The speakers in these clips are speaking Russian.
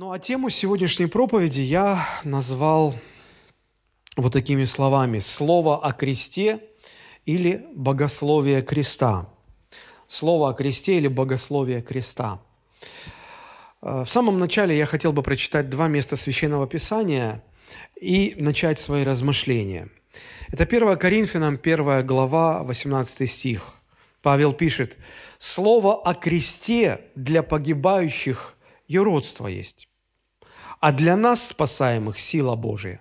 Ну а тему сегодняшней проповеди я назвал вот такими словами «Слово о кресте» или «Богословие креста». Слово о кресте или «Богословие креста». Э, в самом начале я хотел бы прочитать два места Священного Писания и начать свои размышления. Это 1 Коринфянам, 1 глава, 18 стих. Павел пишет, «Слово о кресте для погибающих юродство есть, а для нас, спасаемых, сила Божия.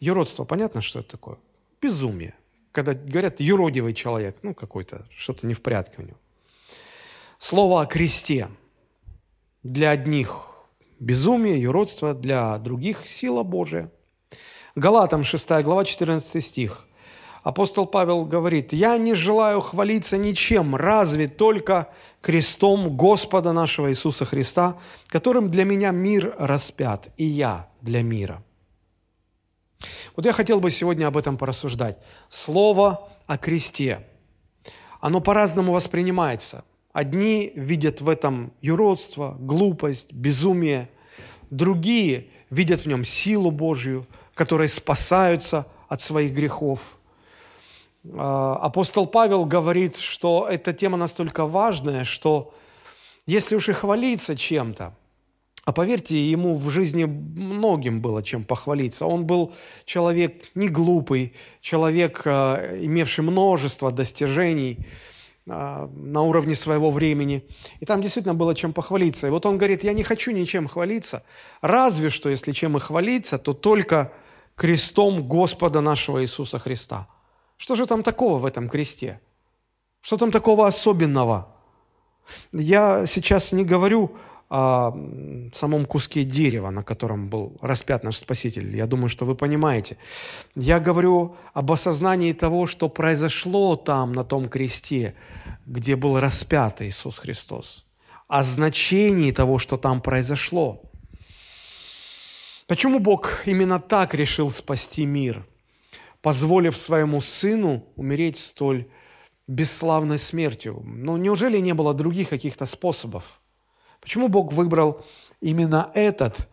Юродство, понятно, что это такое? Безумие. Когда говорят юродивый человек, ну какой-то, что-то не в порядке у него. Слово о кресте. Для одних безумие, юродство, для других сила Божия. Галатам 6 глава 14 стих. Апостол Павел говорит, «Я не желаю хвалиться ничем, разве только крестом Господа нашего Иисуса Христа, которым для меня мир распят, и я для мира». Вот я хотел бы сегодня об этом порассуждать. Слово о кресте. Оно по-разному воспринимается. Одни видят в этом юродство, глупость, безумие. Другие видят в нем силу Божью, которые спасаются от своих грехов – апостол Павел говорит, что эта тема настолько важная, что если уж и хвалиться чем-то, а поверьте, ему в жизни многим было чем похвалиться. Он был человек не глупый, человек, а, имевший множество достижений а, на уровне своего времени. И там действительно было чем похвалиться. И вот он говорит, я не хочу ничем хвалиться, разве что, если чем и хвалиться, то только крестом Господа нашего Иисуса Христа – что же там такого в этом кресте? Что там такого особенного? Я сейчас не говорю о самом куске дерева, на котором был распят наш Спаситель. Я думаю, что вы понимаете. Я говорю об осознании того, что произошло там, на том кресте, где был распят Иисус Христос. О значении того, что там произошло. Почему Бог именно так решил спасти мир – позволив своему сыну умереть столь бесславной смертью. Но неужели не было других каких-то способов? Почему Бог выбрал именно этот?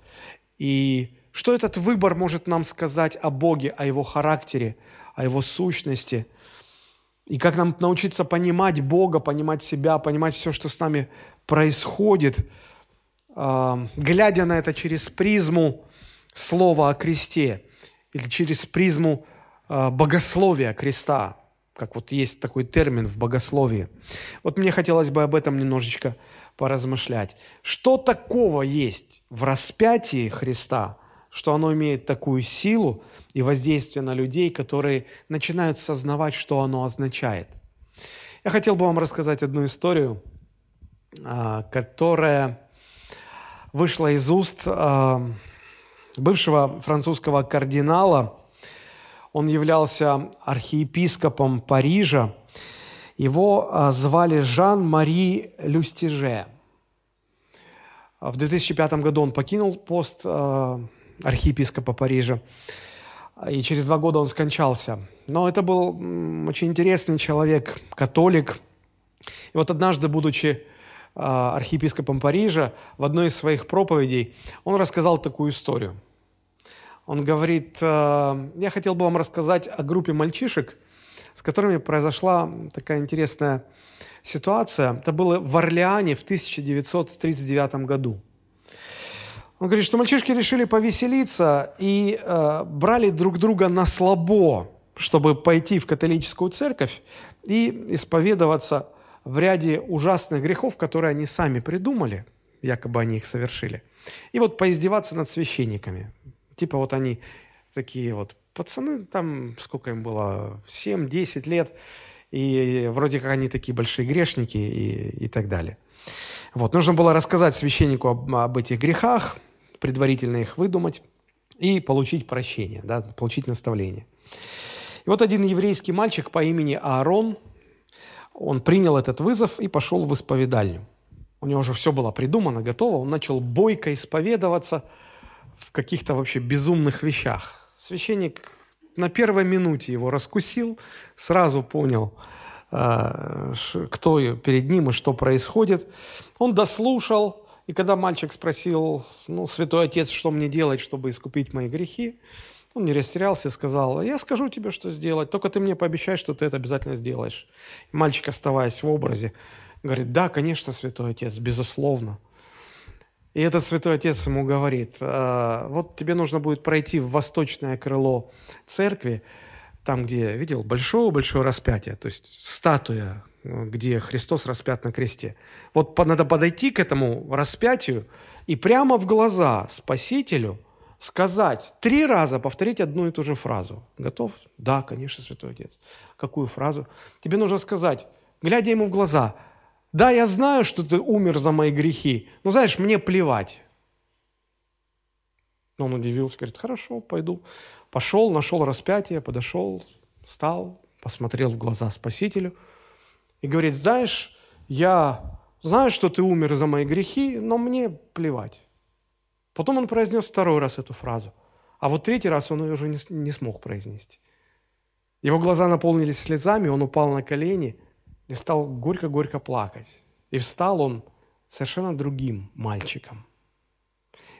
И что этот выбор может нам сказать о Боге, о Его характере, о Его сущности? И как нам научиться понимать Бога, понимать себя, понимать все, что с нами происходит, а, глядя на это через призму слова о кресте или через призму богословия креста, как вот есть такой термин в богословии. Вот мне хотелось бы об этом немножечко поразмышлять. Что такого есть в распятии Христа, что оно имеет такую силу и воздействие на людей, которые начинают сознавать, что оно означает? Я хотел бы вам рассказать одну историю, а, которая вышла из уст а, бывшего французского кардинала – он являлся архиепископом Парижа. Его а, звали Жан-Мари Люстиже. В 2005 году он покинул пост а, архиепископа Парижа, и через два года он скончался. Но это был очень интересный человек, католик. И вот однажды, будучи а, архиепископом Парижа, в одной из своих проповедей он рассказал такую историю – он говорит, «Э, я хотел бы вам рассказать о группе мальчишек, с которыми произошла такая интересная ситуация. Это было в Орлеане в 1939 году. Он говорит, что мальчишки решили повеселиться и э, брали друг друга на слабо, чтобы пойти в католическую церковь и исповедоваться в ряде ужасных грехов, которые они сами придумали, якобы они их совершили. И вот поиздеваться над священниками. Типа вот они такие вот пацаны, там сколько им было, 7-10 лет, и вроде как они такие большие грешники и, и так далее. Вот, нужно было рассказать священнику об, об этих грехах, предварительно их выдумать и получить прощение, да, получить наставление. И вот один еврейский мальчик по имени Аарон, он принял этот вызов и пошел в исповедальню. У него уже все было придумано, готово. Он начал бойко исповедоваться – в каких-то вообще безумных вещах. Священник на первой минуте его раскусил, сразу понял, а, кто перед ним и что происходит. Он дослушал И когда мальчик спросил, ну, святой отец, что мне делать, чтобы искупить мои грехи, он не растерялся и сказал, я скажу тебе, что сделать, только ты мне пообещай, что ты это обязательно сделаешь. И мальчик, оставаясь в образе, говорит, да, конечно, святой отец, безусловно. И этот святой отец ему говорит, «А, вот тебе нужно будет пройти в восточное крыло церкви, там, где, видел, большое-большое распятие, то есть статуя, где Христос распят на кресте. Вот надо подойти к этому распятию и прямо в глаза Спасителю сказать, три раза повторить одну и ту же фразу. Готов? Да, конечно, Святой Отец. Какую фразу? Тебе нужно сказать, глядя ему в глаза, да, я знаю, что ты умер за мои грехи, но знаешь, мне плевать. Он удивился, говорит, хорошо, пойду. Пошел, нашел распятие, подошел, встал, посмотрел в глаза Спасителю и говорит, знаешь, я знаю, что ты умер за мои грехи, но мне плевать. Потом он произнес второй раз эту фразу, а вот третий раз он ее уже не, не смог произнести. Его глаза наполнились слезами, он упал на колени и стал горько-горько плакать. И встал он совершенно другим мальчиком.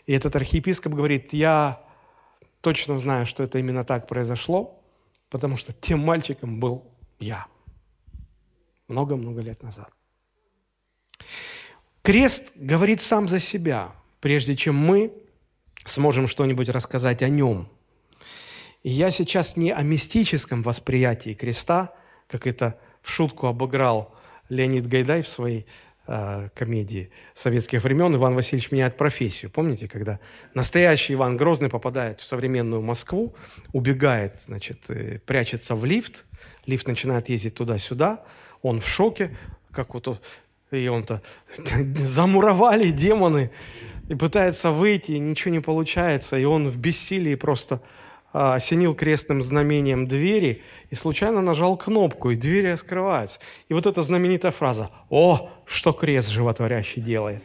И этот архиепископ говорит, я точно знаю, что это именно так произошло, потому что тем мальчиком был я много-много лет назад. Крест говорит сам за себя, прежде чем мы сможем что-нибудь рассказать о нем. И я сейчас не о мистическом восприятии креста, как это шутку обыграл Леонид Гайдай в своей Э, комедии советских времен «Иван Васильевич меняет профессию». Помните, когда настоящий Иван Грозный попадает в современную Москву, убегает, значит, э, прячется в лифт, лифт начинает ездить туда-сюда, он в шоке, как вот и он-то замуровали демоны, и пытается выйти, и ничего не получается, и он в бессилии просто осенил крестным знамением двери и случайно нажал кнопку, и двери раскрываются. И вот эта знаменитая фраза «О, что крест животворящий делает!»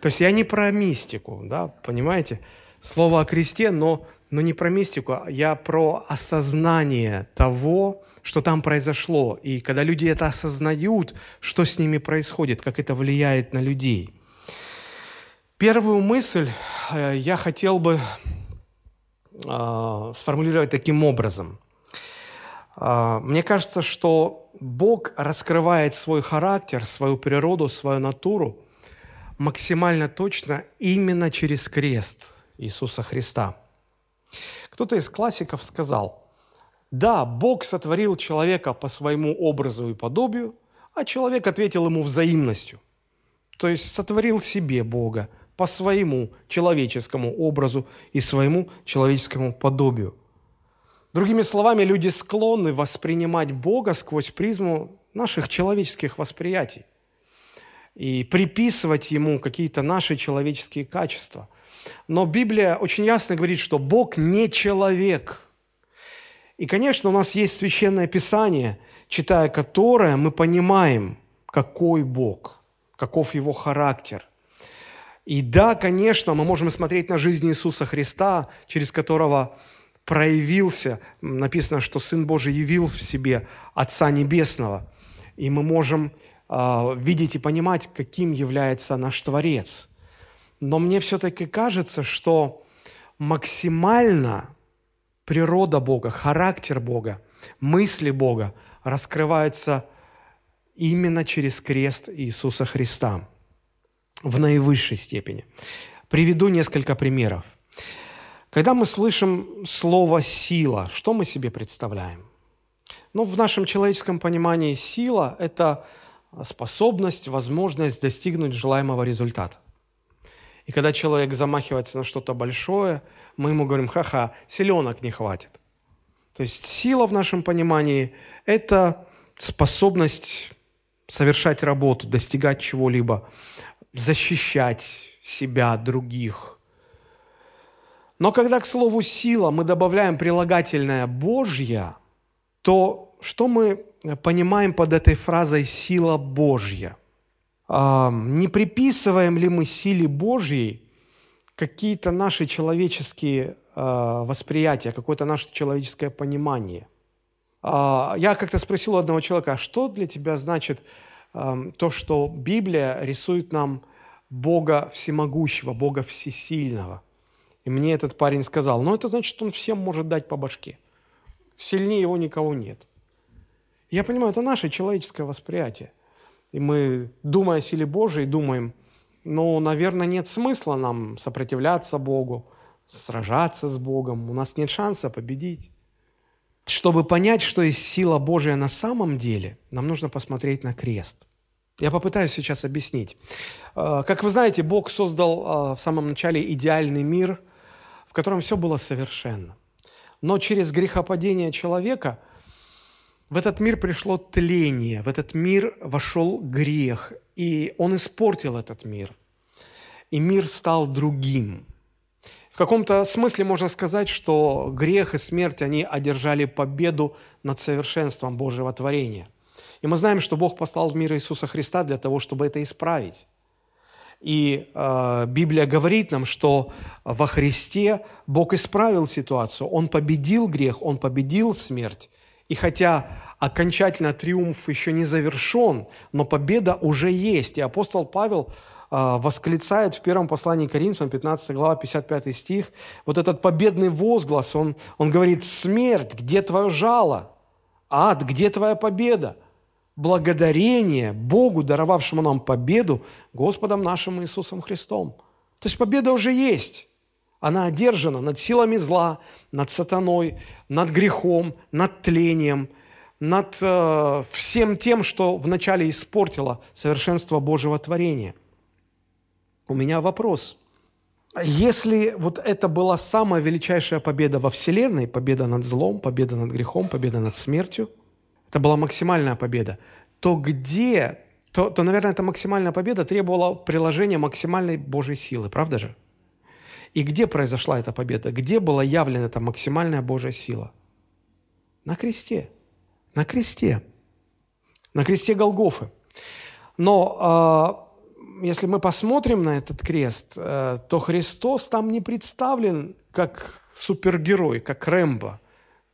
То есть я не про мистику, да, понимаете? Слово о кресте, но, но не про мистику, а я про осознание того, что там произошло. И когда люди это осознают, что с ними происходит, как это влияет на людей. Первую мысль э, я хотел бы э, сформулировать таким образом. Э, мне кажется, что Бог раскрывает свой характер, свою природу, свою натуру максимально точно именно через крест Иисуса Христа. Кто-то из классиков сказал, да, Бог сотворил человека по своему образу и подобию, а человек ответил ему взаимностью. То есть сотворил себе Бога, по своему человеческому образу и своему человеческому подобию. Другими словами, люди склонны воспринимать Бога сквозь призму наших человеческих восприятий и приписывать Ему какие-то наши человеческие качества. Но Библия очень ясно говорит, что Бог не человек. И, конечно, у нас есть священное писание, читая которое мы понимаем, какой Бог, каков Его характер – и да, конечно, мы можем смотреть на жизнь Иисуса Христа, через которого проявился, написано, что Сын Божий явил в себе Отца Небесного. И мы можем э, видеть и понимать, каким является наш Творец. Но мне все-таки кажется, что максимально природа Бога, характер Бога, мысли Бога раскрываются именно через крест Иисуса Христа в наивысшей степени. Приведу несколько примеров. Когда мы слышим слово «сила», что мы себе представляем? Ну, в нашем человеческом понимании сила – это способность, возможность достигнуть желаемого результата. И когда человек замахивается на что-то большое, мы ему говорим, ха-ха, силенок не хватит. То есть сила в нашем понимании – это способность совершать работу, достигать чего-либо, защищать себя, других. Но когда к слову «сила» мы добавляем прилагательное «Божья», то что мы понимаем под этой фразой «сила Божья»? А, не приписываем ли мы силе Божьей какие-то наши человеческие а, восприятия, какое-то наше человеческое понимание? А, я как-то спросил у одного человека, что для тебя значит то, что Библия рисует нам Бога всемогущего, Бога всесильного. И мне этот парень сказал, ну это значит, он всем может дать по башке. Сильнее его никого нет. Я понимаю, это наше человеческое восприятие. И мы, думая о силе Божией, думаем, ну, наверное, нет смысла нам сопротивляться Богу, сражаться с Богом. У нас нет шанса победить. Чтобы понять, что есть сила Божия на самом деле, нам нужно посмотреть на крест. Я попытаюсь сейчас объяснить. Э, как вы знаете, Бог создал э, в самом начале идеальный мир, в котором все было совершенно. Но через грехопадение человека в этот мир пришло тление, в этот мир вошел грех, и он испортил этот мир. И мир стал другим – в каком-то смысле можно сказать, что грех и смерть, они одержали победу над совершенством Божьего творения. И мы знаем, что Бог послал в мир Иисуса Христа для того, чтобы это исправить. И э, Библия говорит нам, что во Христе Бог исправил ситуацию. Он победил грех, Он победил смерть. И хотя окончательно триумф еще не завершен, но победа уже есть. И апостол Павел а, восклицает в первом послании Коринфянам, 15 глава, 55 стих, вот этот победный возглас, он, он говорит, «Смерть, где твое жало? Ад, где твоя победа?» Благодарение Богу, даровавшему нам победу, Господом нашим Иисусом Христом. То есть победа уже есть. Она одержана над силами зла, над сатаной, над грехом, над тлением, над э, всем тем, что вначале испортило совершенство Божьего творения – у меня вопрос. Если вот это была самая величайшая победа во Вселенной, победа над злом, победа над грехом, победа над смертью, это была максимальная победа, то где, то, то наверное, эта максимальная победа требовала приложения максимальной Божьей силы, правда же? И где произошла эта победа? Где была явлена эта максимальная Божья сила? На кресте. На кресте. На кресте Голгофы. Но а, если мы посмотрим на этот крест, э, то Христос там не представлен как супергерой, как Рэмбо,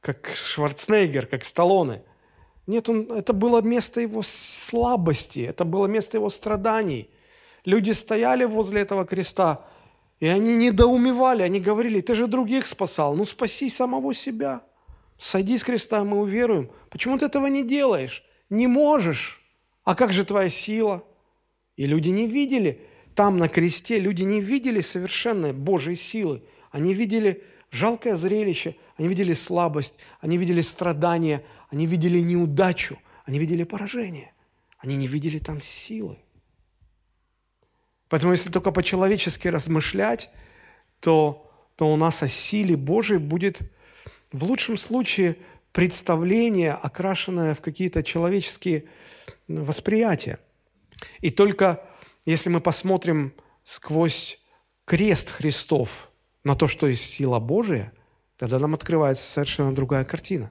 как Шварценеггер, как Сталлоне. Нет, он, это было место его слабости, это было место его страданий. Люди стояли возле этого креста, и они недоумевали, они говорили, ты же других спасал, ну спаси самого себя. Сойди с креста, мы уверуем. Почему ты этого не делаешь? Не можешь. А как же твоя сила? И люди не видели, там на кресте люди не видели совершенно Божьей силы. Они видели жалкое зрелище, они видели слабость, они видели страдания, они видели неудачу, они видели поражение. Они не видели там силы. Поэтому если только по-человечески размышлять, то, то у нас о силе Божией будет в лучшем случае представление, окрашенное в какие-то человеческие восприятия. И только если мы посмотрим сквозь крест Христов на то, что есть сила Божия, тогда нам открывается совершенно другая картина.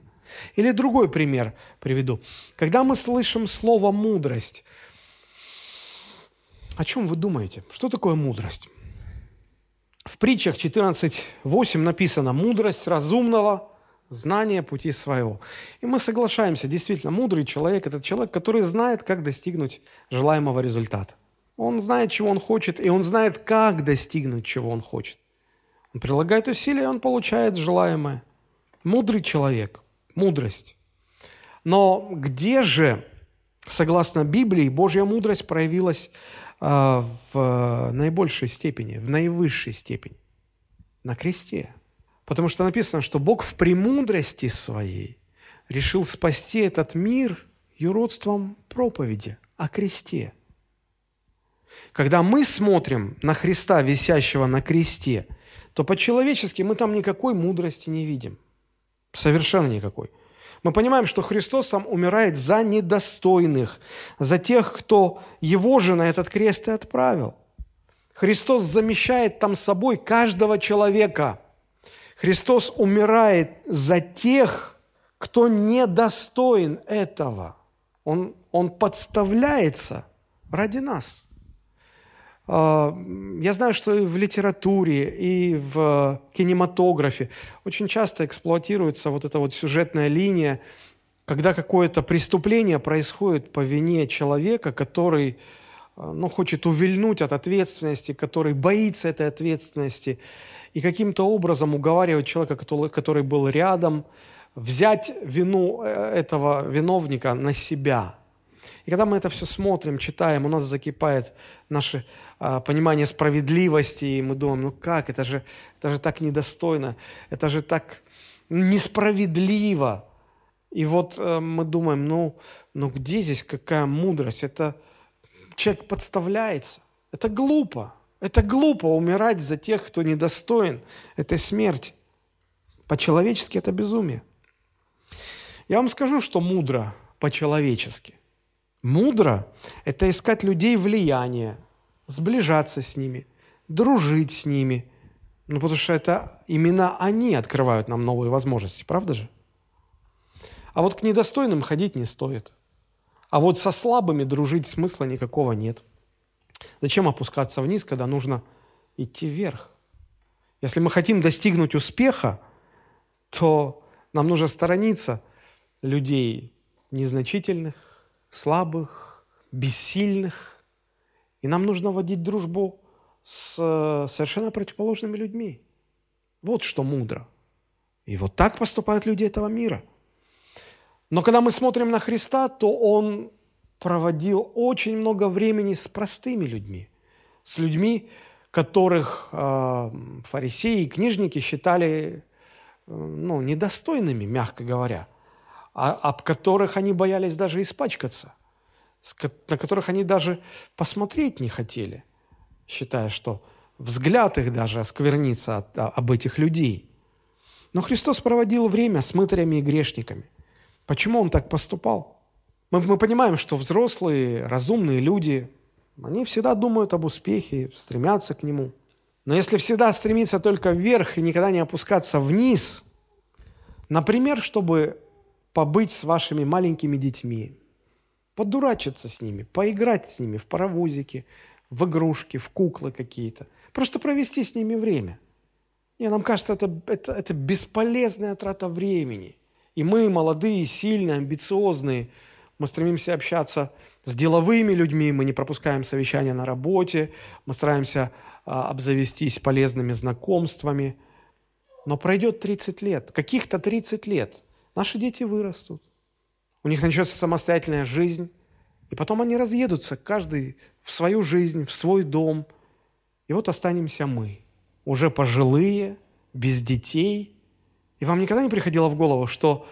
Или другой пример приведу. Когда мы слышим слово «мудрость», о чем вы думаете? Что такое мудрость? В притчах 14.8 написано «Мудрость разумного знание пути своего. И мы соглашаемся, действительно, мудрый человек – это человек, который знает, как достигнуть желаемого результата. Он знает, чего он хочет, и он знает, как достигнуть, чего он хочет. Он прилагает усилия, и он получает желаемое. Мудрый человек, мудрость. Но где же, согласно Библии, Божья мудрость проявилась э, в наибольшей степени, в наивысшей степени? На кресте – Потому что написано, что Бог в премудрости своей решил спасти этот мир юродством проповеди о кресте. Когда мы смотрим на Христа, висящего на кресте, то по-человечески мы там никакой мудрости не видим. Совершенно никакой. Мы понимаем, что Христос там умирает за недостойных, за тех, кто его же на этот крест и отправил. Христос замещает там собой каждого человека – Христос умирает за тех, кто недостоин этого. Он, он подставляется ради нас. А, я знаю, что и в литературе, и в кинематографе очень часто эксплуатируется вот эта вот сюжетная линия, когда какое-то преступление происходит по вине человека, который ну, хочет увильнуть от ответственности, который боится этой ответственности, и каким-то образом уговаривать человека, который, который был рядом, взять вину э, этого виновника на себя. И когда мы это все смотрим, читаем, у нас закипает наше а, понимание справедливости, и мы думаем, ну как, это же, это же так недостойно, это же так несправедливо. И вот э, мы думаем, ну, ну где здесь какая мудрость? Это человек подставляется. Это глупо. Это глупо умирать за тех, кто недостоин. Это смерть. По-человечески это безумие. Я вам скажу, что мудро по-человечески. Мудро – это искать людей влияния, сближаться с ними, дружить с ними. Ну, потому что это именно они открывают нам новые возможности, правда же? А вот к недостойным ходить не стоит. А вот со слабыми дружить смысла никакого нет. Зачем опускаться вниз, когда нужно идти вверх? Если мы хотим достигнуть успеха, то нам нужно сторониться людей незначительных, слабых, бессильных. И нам нужно водить дружбу с э, совершенно противоположными людьми. Вот что мудро. И вот так поступают люди этого мира. Но когда мы смотрим на Христа, то Он проводил очень много времени с простыми людьми, с людьми, которых э, фарисеи и книжники считали э, ну, недостойными, мягко говоря а, об которых они боялись даже испачкаться, на которых они даже посмотреть не хотели, считая, что взгляд их даже осквернится от, а, об этих людей. Но Христос проводил время с мытарями и грешниками. Почему Он так поступал? Мы, мы понимаем, что взрослые, разумные люди, они всегда думают об успехе, стремятся к нему. Но если всегда стремиться только вверх и никогда не опускаться вниз, например, чтобы побыть с вашими маленькими детьми, подурачиться с ними, поиграть с ними в паровозики, в игрушки, в куклы какие-то. Просто провести с ними время. И нам кажется, это, это, это бесполезная трата времени. И мы, молодые, сильные, амбициозные, мы стремимся общаться с деловыми людьми, мы не пропускаем совещания на работе, мы стараемся а, обзавестись полезными знакомствами. Но пройдет 30 лет, каких-то 30 лет – Наши дети вырастут. У них начнется самостоятельная жизнь. И потом они разъедутся, каждый в свою жизнь, в свой дом. И вот останемся мы, уже пожилые, без детей. И вам никогда не приходило в голову, что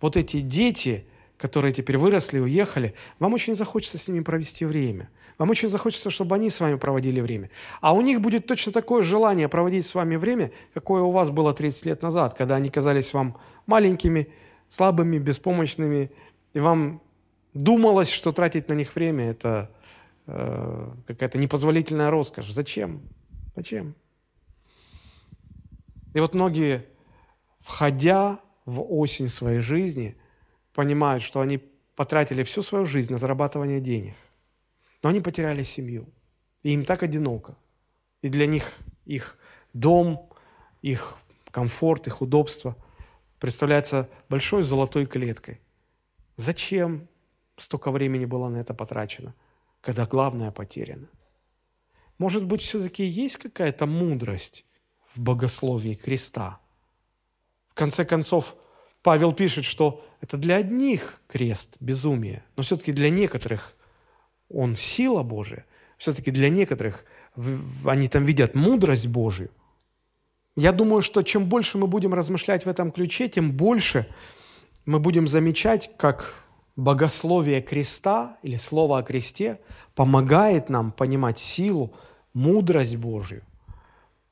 вот эти дети, которые теперь выросли, уехали, вам очень захочется с ними провести время. Вам очень захочется, чтобы они с вами проводили время. А у них будет точно такое желание проводить с вами время, какое у вас было 30 лет назад, когда они казались вам маленькими, слабыми, беспомощными, и вам думалось, что тратить на них время – это э, какая-то непозволительная роскошь. Зачем? Зачем? И вот многие, входя в осень своей жизни, понимают, что они потратили всю свою жизнь на зарабатывание денег, но они потеряли семью, и им так одиноко. И для них их дом, их комфорт, их удобство – представляется большой золотой клеткой. Зачем столько времени было на это потрачено, когда главное потеряно? Может быть, все-таки есть какая-то мудрость в богословии креста? В конце концов, Павел пишет, что это для одних крест безумие, но все-таки для некоторых он сила Божия, все-таки для некоторых они там видят мудрость Божию – я думаю, что чем больше мы будем размышлять в этом ключе, тем больше мы будем замечать, как богословие креста или слово о кресте помогает нам понимать силу, мудрость Божью.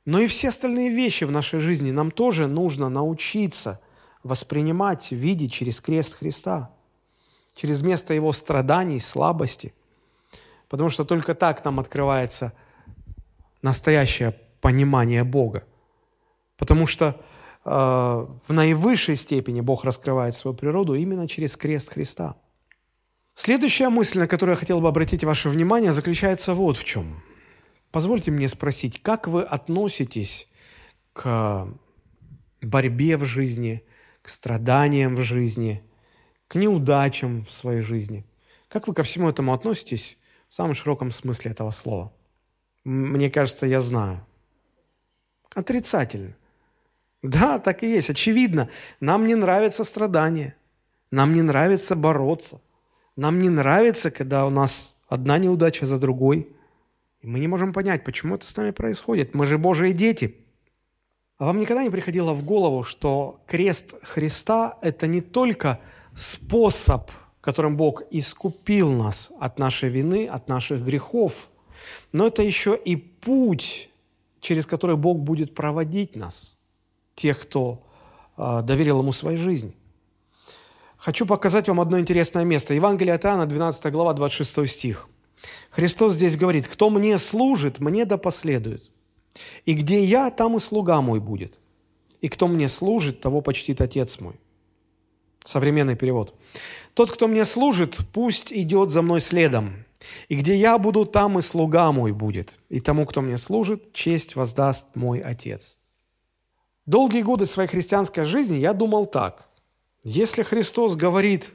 Но и все остальные вещи в нашей жизни нам тоже нужно научиться воспринимать, видеть через крест Христа, через место Его страданий, слабости. Потому что только так нам открывается настоящее понимание Бога. Потому что э, в наивысшей степени Бог раскрывает свою природу именно через крест Христа. Следующая мысль, на которую я хотел бы обратить ваше внимание, заключается вот в чем. Позвольте мне спросить, как вы относитесь к борьбе в жизни, к страданиям в жизни, к неудачам в своей жизни? Как вы ко всему этому относитесь В самом широком смысле этого слова. Мне кажется, я знаю. Отрицательно. Да, так и есть. Очевидно, нам не нравится страдание. Нам не нравится бороться. Нам не нравится, когда у нас одна неудача за другой. И мы не можем понять, почему это с нами происходит. Мы же Божьи дети. А вам никогда не приходило в голову, что крест Христа – это не только способ, которым Бог искупил нас от нашей вины, от наших грехов, но это еще и путь, через который Бог будет проводить нас, тех, кто э, доверил Ему свою жизнь. Хочу показать вам одно интересное место. Евангелие от Иоанна, 12 глава, 26 стих. Христос здесь говорит, «Кто мне служит, мне да последует. И где я, там и слуга мой будет. И кто мне служит, того почтит Отец мой». Современный перевод. «Тот, кто мне служит, пусть идет за мной следом. И где я буду, там и слуга мой будет. И тому, кто мне служит, честь воздаст мой Отец». Долгие годы своей христианской жизни я думал так. Если Христос говорит,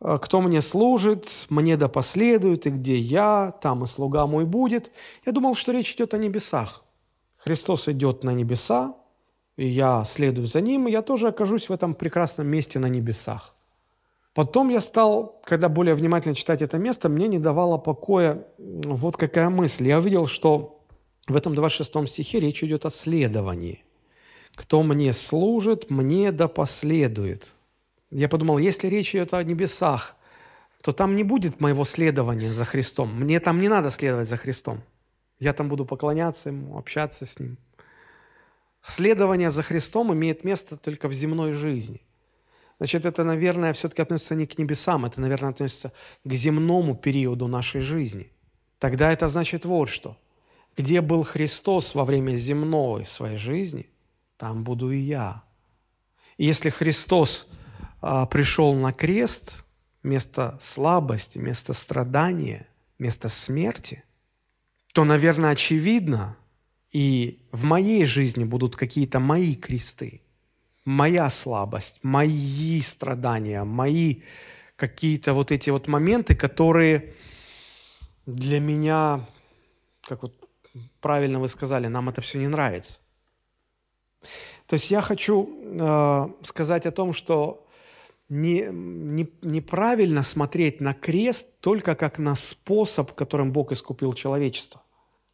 «А кто мне служит, мне да последует, и где я, там и слуга мой будет, я думал, что речь идет о небесах. Христос идет на небеса, и я следую за ним, и я тоже окажусь в этом прекрасном месте на небесах. Потом я стал, когда более внимательно читать это место, мне не давало покоя вот какая мысль. Я увидел, что в этом 26 стихе речь идет о следовании. «Кто мне служит, мне да последует». Я подумал, если речь идет о небесах, то там не будет моего следования за Христом. Мне там не надо следовать за Христом. Я там буду поклоняться Ему, общаться с Ним. Следование за Христом имеет место только в земной жизни. Значит, это, наверное, все-таки относится не к небесам, это, наверное, относится к земному периоду нашей жизни. Тогда это значит вот что. Где был Христос во время земной своей жизни, там буду и я. И если Христос а, пришел на крест, вместо слабости, вместо страдания, вместо смерти, то, наверное, очевидно, и в моей жизни будут какие-то мои кресты, моя слабость, мои страдания, мои какие-то вот эти вот моменты, которые для меня, как вот правильно вы сказали, нам это все не нравится. То есть я хочу э, сказать о том, что не, не, неправильно смотреть на крест только как на способ, которым Бог искупил человечество.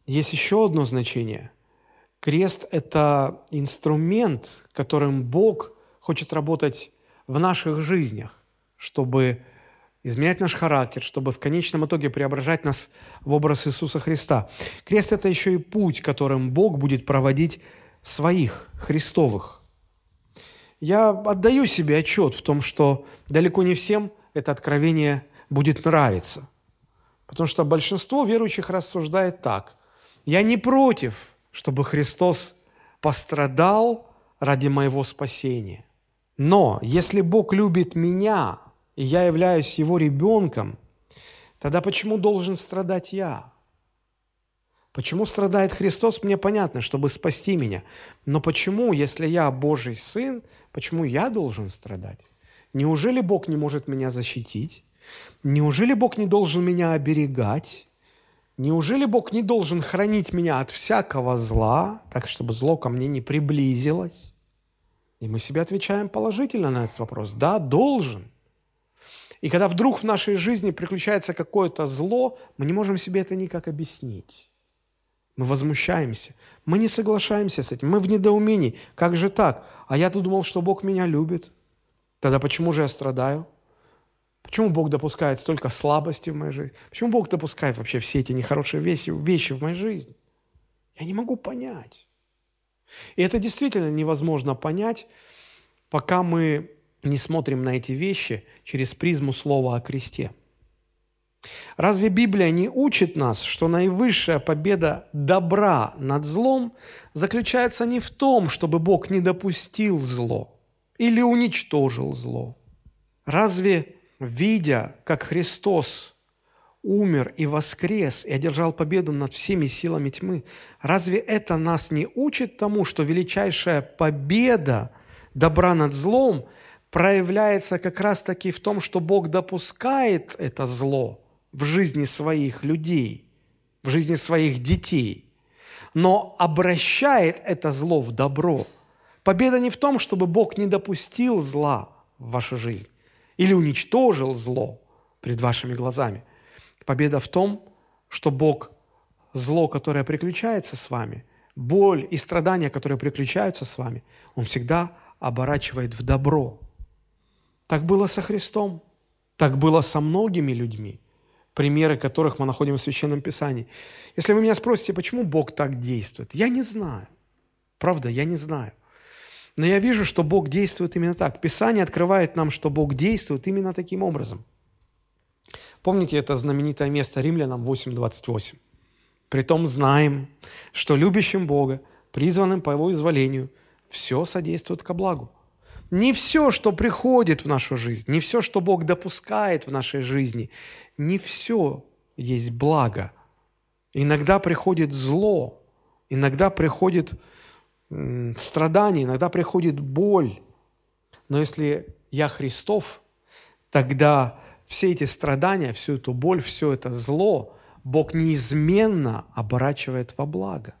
Есть еще одно значение. Крест – это инструмент, которым Бог хочет работать в наших жизнях, чтобы изменять наш характер, чтобы в конечном итоге преображать нас в образ Иисуса Христа. Крест – это еще и путь, которым Бог будет проводить своих, христовых, я отдаю себе отчет в том, что далеко не всем это откровение будет нравиться. Потому что большинство верующих рассуждает так. Я не против, чтобы Христос пострадал ради моего спасения. Но если Бог любит меня, и я являюсь Его ребенком, тогда почему должен страдать я? Почему страдает Христос, мне понятно, чтобы спасти меня. Но почему, если я Божий Сын, Почему я должен страдать? Неужели Бог не может меня защитить? Неужели Бог не должен меня оберегать? Неужели Бог не должен хранить меня от всякого зла, так чтобы зло ко мне не приблизилось? И мы себе отвечаем положительно на этот вопрос. Да, должен. И когда вдруг в нашей жизни приключается какое-то зло, мы не можем себе это никак объяснить. Мы возмущаемся. Мы не соглашаемся с этим. Мы в недоумении. Как же так? А я-то думал, что Бог меня любит. Тогда почему же я страдаю? Почему Бог допускает столько слабости в моей жизни? Почему Бог допускает вообще все эти нехорошие вещи, вещи в моей жизни? Я не могу понять. И это действительно невозможно понять, пока мы не смотрим на эти вещи через призму слова о кресте. Разве Библия не учит нас, что наивысшая победа добра над злом заключается не в том, чтобы Бог не допустил зло или уничтожил зло? Разве, видя, как Христос умер и воскрес и одержал победу над всеми силами тьмы, разве это нас не учит тому, что величайшая победа добра над злом проявляется как раз-таки в том, что Бог допускает это зло – в жизни своих людей, в жизни своих детей, но обращает это зло в добро. Победа не в том, чтобы Бог не допустил зла в вашу жизнь или уничтожил зло пред вашими глазами. Победа в том, что Бог зло, которое приключается с вами, боль и страдания, которые приключаются с вами, Он всегда оборачивает в добро. Так было со Христом, так было со многими людьми, примеры которых мы находим в Священном Писании. Если вы меня спросите, почему Бог так действует, я не знаю. Правда, я не знаю. Но я вижу, что Бог действует именно так. Писание открывает нам, что Бог действует именно таким образом. Помните это знаменитое место Римлянам 8.28? Притом знаем, что любящим Бога, призванным по Его изволению, все содействует ко благу. Не все, что приходит в нашу жизнь, не все, что Бог допускает в нашей жизни, не все есть благо. Иногда приходит зло, иногда приходит страдание, иногда приходит боль. Но если я Христов, тогда все эти страдания, всю эту боль, все это зло Бог неизменно оборачивает во благо.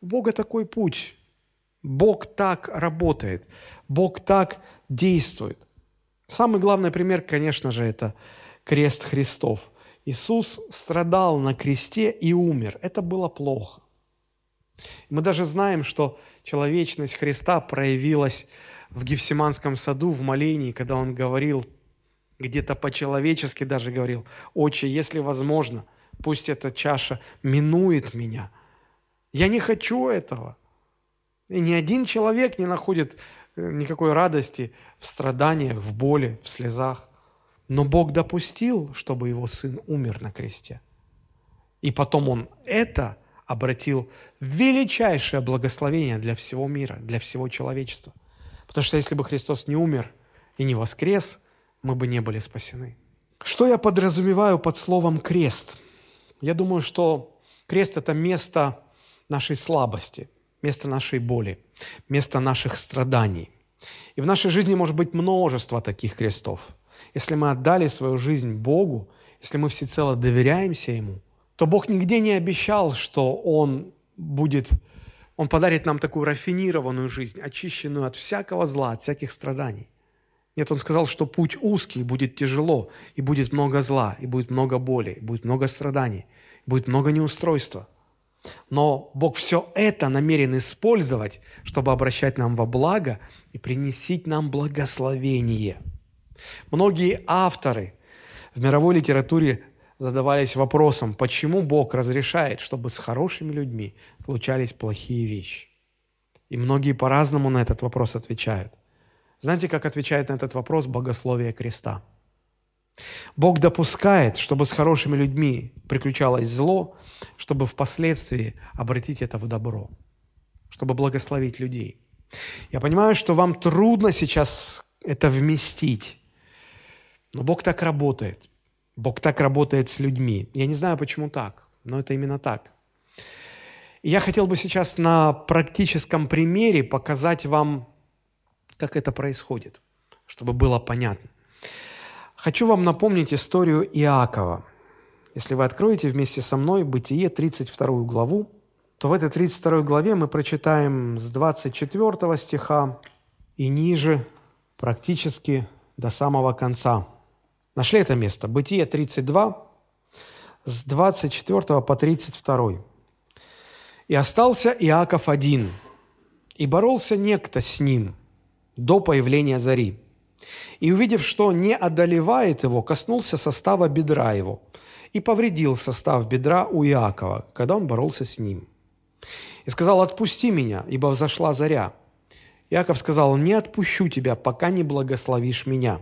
У Бога такой путь. Бог так работает. Бог так действует. Самый главный пример, конечно же, это крест Христов. Иисус страдал на кресте и умер. Это было плохо. Мы даже знаем, что человечность Христа проявилась в Гефсиманском саду в молении, когда Он говорил, где-то по-человечески даже говорил, «Отче, если возможно, пусть эта чаша минует меня. Я не хочу этого». И ни один человек не находит э, никакой радости в страданиях, в боли, в слезах. Но Бог допустил, чтобы его сын умер на кресте. И потом он это обратил в величайшее благословение для всего мира, для всего человечества. Потому что если бы Христос не умер и не воскрес, мы бы не были спасены. Что я подразумеваю под словом «крест»? Я думаю, что крест – это место нашей слабости, место нашей боли, место наших страданий. И в нашей жизни может быть множество таких крестов. Если мы отдали свою жизнь Богу, если мы всецело доверяемся Ему – то Бог нигде не обещал, что Он будет, Он подарит нам такую рафинированную жизнь, очищенную от всякого зла, от всяких страданий. Нет, Он сказал, что путь узкий, будет тяжело, и будет много зла, и будет много боли, и будет много страданий, и будет много неустройства. Но Бог все это намерен использовать, чтобы обращать нам во благо и принесить нам благословение. Многие авторы в мировой литературе задавались вопросом, почему Бог разрешает, чтобы с хорошими людьми случались плохие вещи. И многие по-разному на этот вопрос отвечают. Знаете, как отвечает на этот вопрос богословие креста? Бог допускает, чтобы с хорошими людьми приключалось зло, чтобы впоследствии обратить это в добро, чтобы благословить людей. Я понимаю, что вам трудно сейчас это вместить, но Бог так работает. Бог так работает с людьми. Я не знаю, почему так, но это именно так. Я хотел бы сейчас на практическом примере показать вам, как это происходит, чтобы было понятно. Хочу вам напомнить историю Иакова. Если вы откроете вместе со мной Бытие 32 главу, то в этой 32 главе мы прочитаем с 24 стиха и ниже практически до самого конца – Нашли это место? Бытие 32, с 24 по 32. «И остался Иаков один, и боролся некто с ним до появления зари. И, увидев, что не одолевает его, коснулся состава бедра его и повредил состав бедра у Иакова, когда он боролся с ним. И сказал, отпусти меня, ибо взошла заря. Иаков сказал, не отпущу тебя, пока не благословишь меня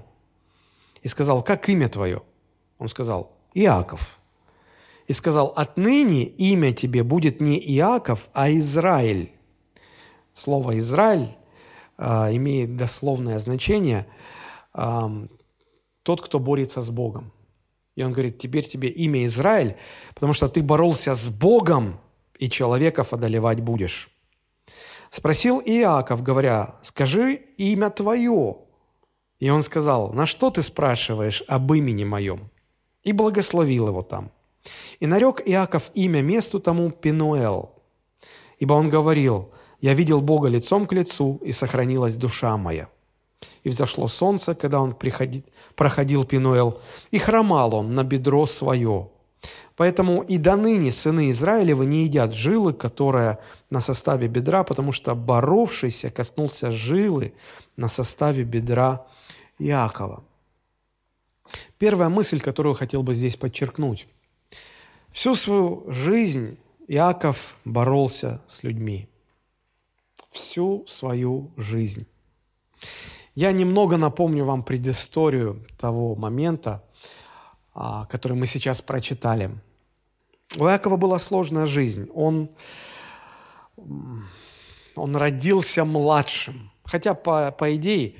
и сказал, как имя твое? Он сказал, Иаков. И сказал, отныне имя тебе будет не Иаков, а Израиль. Слово Израиль имеет дословное значение тот, кто борется с Богом. И он говорит, теперь тебе имя Израиль, потому что ты боролся с Богом, и человеков одолевать будешь. Спросил Иаков, говоря, скажи имя твое. И он сказал, на что ты спрашиваешь об имени моем? и благословил его там. И нарек Иаков имя месту тому Пинуэл, ибо он говорил, «Я видел Бога лицом к лицу, и сохранилась душа моя». И взошло солнце, когда он приходил, проходил Пинуэл, и хромал он на бедро свое. Поэтому и до ныне сыны Израилевы не едят жилы, которая на составе бедра, потому что боровшийся коснулся жилы на составе бедра Иакова. Первая мысль, которую хотел бы здесь подчеркнуть. Всю свою жизнь Иаков боролся с людьми. Всю свою жизнь. Я немного напомню вам предысторию того момента, а, который мы сейчас прочитали. У Иакова была сложная жизнь. Он, он родился младшим. Хотя, по, по идее,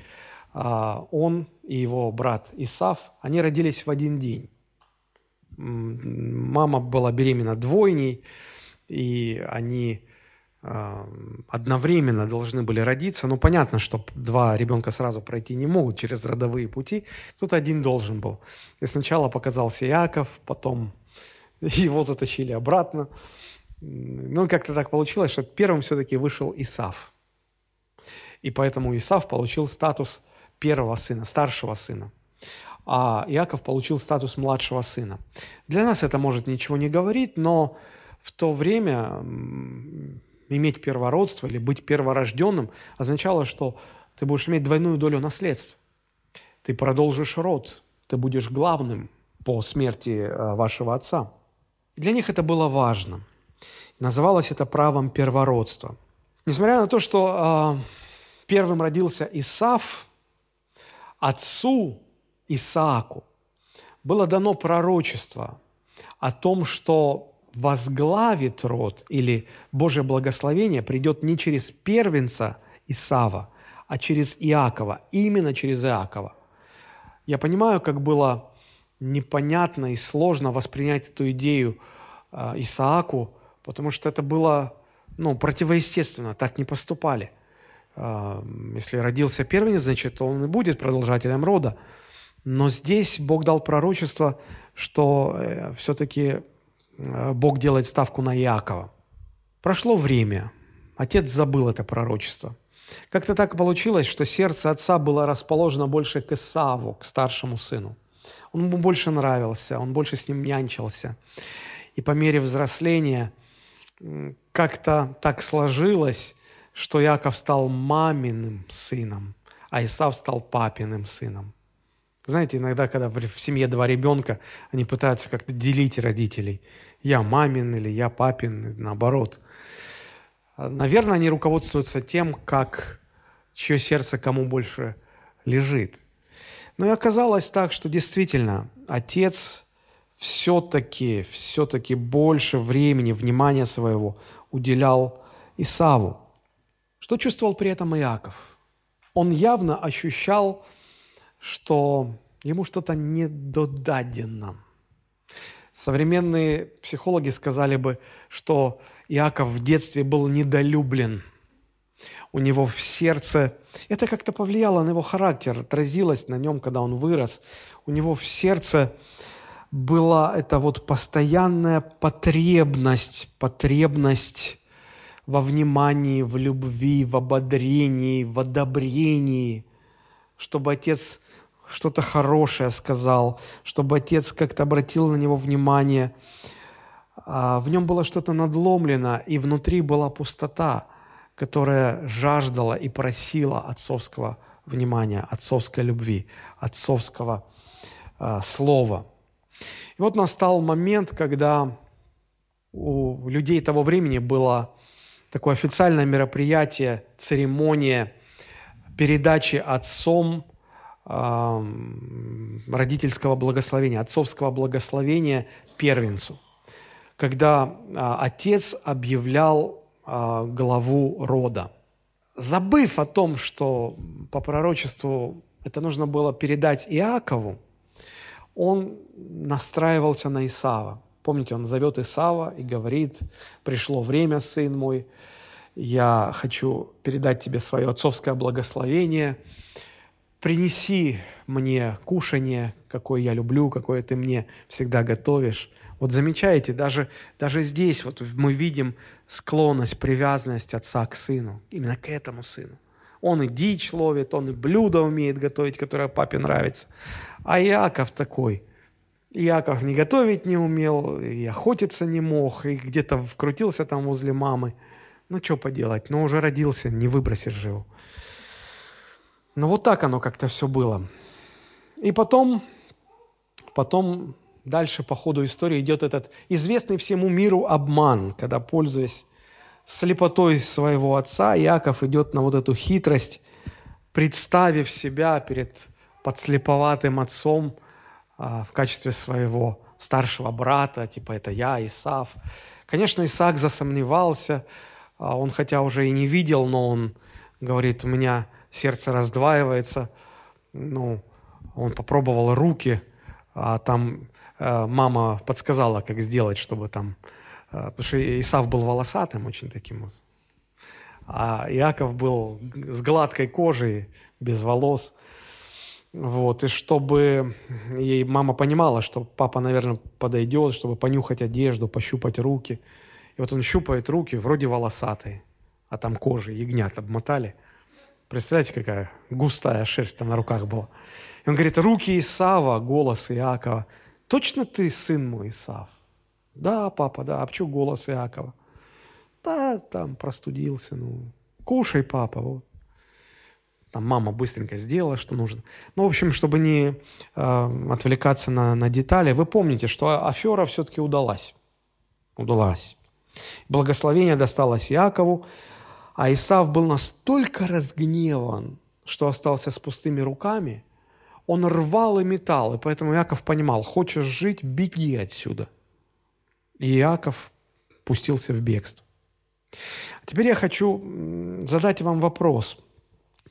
а, он и его брат Исав, они родились в один день. Мама была беременна двойней, и они одновременно должны были родиться. Ну, понятно, что два ребенка сразу пройти не могут через родовые пути. Кто-то один должен был. И сначала показался Яков, потом его затащили обратно. Ну, как-то так получилось, что первым все-таки вышел Исав. И поэтому Исав получил статус первого сына, старшего сына. А Иаков получил статус младшего сына. Для нас это может ничего не говорить, но в то время иметь первородство или быть перворожденным означало, что ты будешь иметь двойную долю наследства. Ты продолжишь род, ты будешь главным по смерти э, вашего отца. для них это было важно. Называлось это правом первородства. Несмотря на то, что э, первым родился Исав, отцу Исааку было дано пророчество о том, что возглавит род или Божье благословение придет не через первенца Исава, а через Иакова, именно через Иакова. Я понимаю, как было непонятно и сложно воспринять эту идею э, Исааку, потому что это было ну, противоестественно, так не поступали – если родился первенец, значит, он и будет продолжателем рода. Но здесь Бог дал пророчество, что э, все-таки Бог делает ставку на Иакова. Прошло время. Отец забыл это пророчество. Как-то так получилось, что сердце отца было расположено больше к Исаву, к старшему сыну. Он ему больше нравился, он больше с ним нянчился. И по мере взросления как-то так сложилось, что Яков стал маминым сыном, а Исав стал папиным сыном. Знаете, иногда, когда в семье два ребенка, они пытаются как-то делить родителей. Я мамин или я папин, наоборот. Наверное, они руководствуются тем, как чье сердце кому больше лежит. Но и оказалось так, что действительно отец все-таки, все-таки больше времени, внимания своего уделял Исаву. Что чувствовал при этом Иаков? Он явно ощущал, что ему что-то недодадено. Современные психологи сказали бы, что Иаков в детстве был недолюблен. У него в сердце... Это как-то повлияло на его характер, отразилось на нем, когда он вырос. У него в сердце была эта вот постоянная потребность, потребность во внимании, в любви, в ободрении, в одобрении, чтобы отец что-то хорошее сказал, чтобы отец как-то обратил на него внимание. А, в нем было что-то надломлено, и внутри была пустота, которая жаждала и просила отцовского внимания, отцовской любви, отцовского а, слова. И вот настал момент, когда у людей того времени было такое официальное мероприятие, церемония передачи отцом родительского благословения, отцовского благословения первенцу, когда э, отец объявлял э, главу рода. Забыв о том, что по пророчеству это нужно было передать Иакову, он настраивался на Исава. Помните, он зовет Исава и говорит, пришло время, сын мой, я хочу передать тебе свое отцовское благословение. Принеси мне кушание, какое я люблю, какое ты мне всегда готовишь. Вот замечаете, даже, даже здесь вот мы видим склонность, привязанность отца к сыну, именно к этому сыну. Он и дичь ловит, он и блюдо умеет готовить, которое папе нравится. А Иаков такой. Иаков не готовить не умел, и охотиться не мог, и где-то вкрутился там возле мамы. Ну, что поделать, но уже родился, не выбросишь его. Но вот так оно как-то все было. И потом, потом дальше по ходу истории идет этот известный всему миру обман, когда, пользуясь слепотой своего отца, Иаков идет на вот эту хитрость, представив себя перед подслеповатым отцом а, в качестве своего старшего брата, типа это я, Исав. Конечно, Исаак засомневался, а он хотя уже и не видел, но он говорит, у меня сердце раздваивается. Ну, он попробовал руки, а там э, мама подсказала, как сделать, чтобы там... Э, потому что Исав был волосатым очень таким вот. А Иаков был с гладкой кожей, без волос. Вот, и чтобы ей мама понимала, что папа, наверное, подойдет, чтобы понюхать одежду, пощупать руки. И вот он щупает руки, вроде волосатые, а там кожи, ягнят обмотали – Представляете, какая густая шерсть там на руках была. И он говорит, руки Исава, голос Иакова. Точно ты сын мой, Исав? Да, папа, да. А что голос Иакова? Да, там простудился, ну. Кушай, папа, вот. Там мама быстренько сделала, что нужно. Ну, в общем, чтобы не э, отвлекаться на, на детали, вы помните, что афера все-таки удалась. Удалась. Благословение досталось Иакову, а Исав был настолько разгневан, что остался с пустыми руками, он рвал и метал, и поэтому Иаков понимал, хочешь жить, беги отсюда. И Иаков пустился в бегство. Теперь я хочу задать вам вопрос.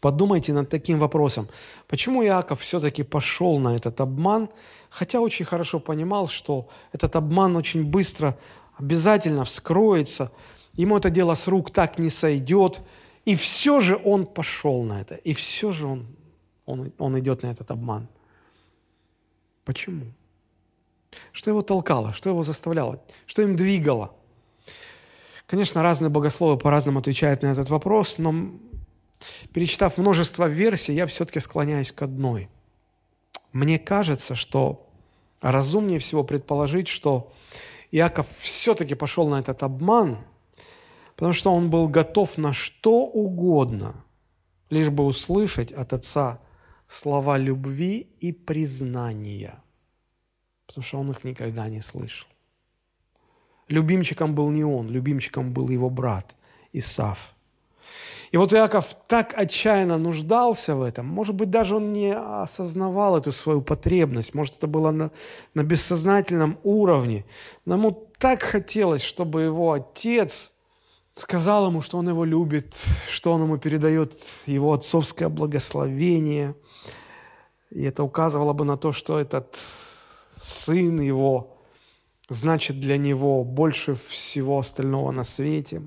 Подумайте над таким вопросом. Почему Иаков все-таки пошел на этот обман, хотя очень хорошо понимал, что этот обман очень быстро обязательно вскроется – ему это дело с рук так не сойдет. И все же он пошел на это. И все же он, он, он идет на этот обман. Почему? Что его толкало? Что его заставляло? Что им двигало? Конечно, разные богословы по-разному отвечают на этот вопрос, но перечитав множество версий, я все-таки склоняюсь к одной. Мне кажется, что разумнее всего предположить, что Иаков все-таки пошел на этот обман – потому что он был готов на что угодно, лишь бы услышать от отца слова любви и признания, потому что он их никогда не слышал. Любимчиком был не он, любимчиком был его брат Исав. И вот Иаков так отчаянно нуждался в этом, может быть, даже он не осознавал эту свою потребность, может, это было на, на бессознательном уровне, но ему так хотелось, чтобы его отец – сказал ему, что он его любит, что он ему передает его отцовское благословение. И это указывало бы на то, что этот сын его значит для него больше всего остального на свете.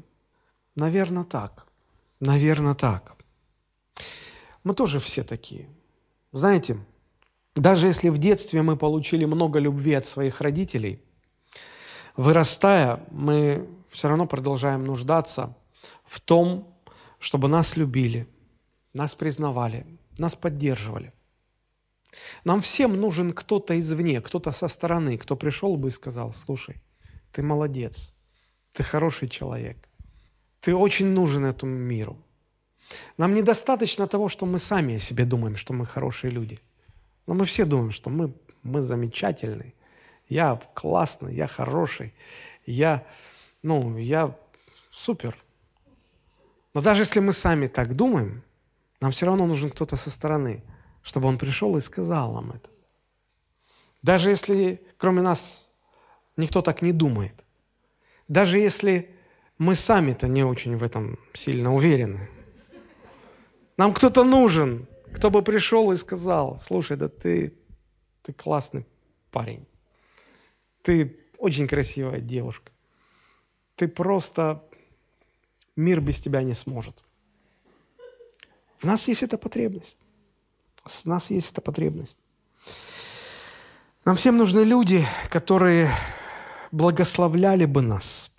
Наверное, так. Наверное, так. Мы тоже все такие. Знаете, даже если в детстве мы получили много любви от своих родителей, вырастая, мы все равно продолжаем нуждаться в том, чтобы нас любили, нас признавали, нас поддерживали. Нам всем нужен кто-то извне, кто-то со стороны, кто пришел бы и сказал, слушай, ты молодец, ты хороший человек, ты очень нужен этому миру. Нам недостаточно того, что мы сами о себе думаем, что мы хорошие люди. Но мы все думаем, что мы, мы замечательные, я классный, я хороший, я ну, я супер. Но даже если мы сами так думаем, нам все равно нужен кто-то со стороны, чтобы он пришел и сказал нам это. Даже если кроме нас никто так не думает. Даже если мы сами-то не очень в этом сильно уверены. Нам кто-то нужен, кто бы пришел и сказал, слушай, да ты, ты классный парень. Ты очень красивая девушка ты просто... Мир без тебя не сможет. В нас есть эта потребность. У нас есть эта потребность. Нам всем нужны люди, которые благословляли бы нас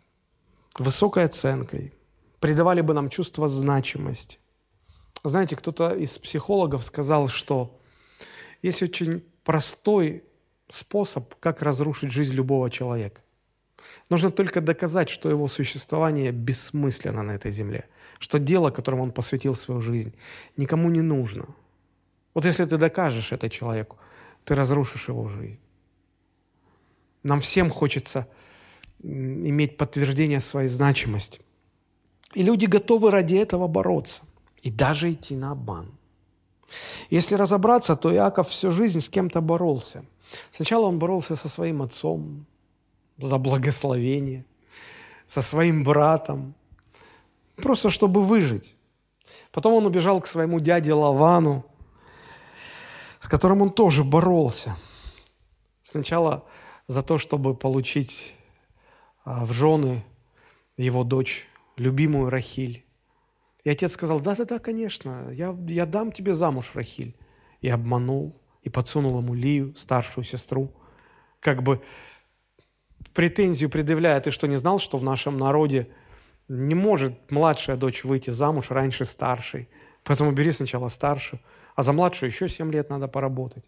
высокой оценкой, придавали бы нам чувство значимости. Знаете, кто-то из психологов сказал, что есть очень простой способ, как разрушить жизнь любого человека. Нужно только доказать, что его существование бессмысленно на этой земле, что дело, которому он посвятил свою жизнь, никому не нужно. Вот если ты докажешь это человеку, ты разрушишь его жизнь. Нам всем хочется иметь подтверждение своей значимости. И люди готовы ради этого бороться и даже идти на обман. Если разобраться, то Иаков всю жизнь с кем-то боролся. Сначала он боролся со своим отцом за благословение, со своим братом, просто чтобы выжить. Потом он убежал к своему дяде Лавану, с которым он тоже боролся. Сначала за то, чтобы получить а, в жены его дочь, любимую Рахиль. И отец сказал, да-да-да, конечно, я, я дам тебе замуж, Рахиль. И обманул, и подсунул ему Лию, старшую сестру, как бы претензию предъявляя, ты что, не знал, что в нашем народе не может младшая дочь выйти замуж раньше старшей, поэтому бери сначала старшую, а за младшую еще 7 лет надо поработать.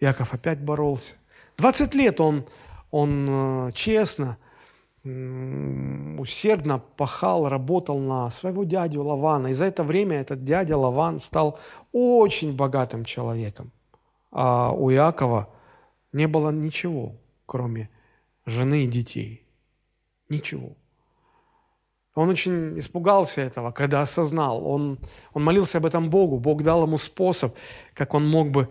Яков опять боролся. 20 лет он, он э, честно, усердно пахал, работал на своего дядю Лавана. И за это время этот дядя Лаван стал очень богатым человеком. А у Иакова не было ничего, кроме жены и детей. Ничего. Он очень испугался этого, когда осознал. Он, он молился об этом Богу. Бог дал ему способ, как он мог бы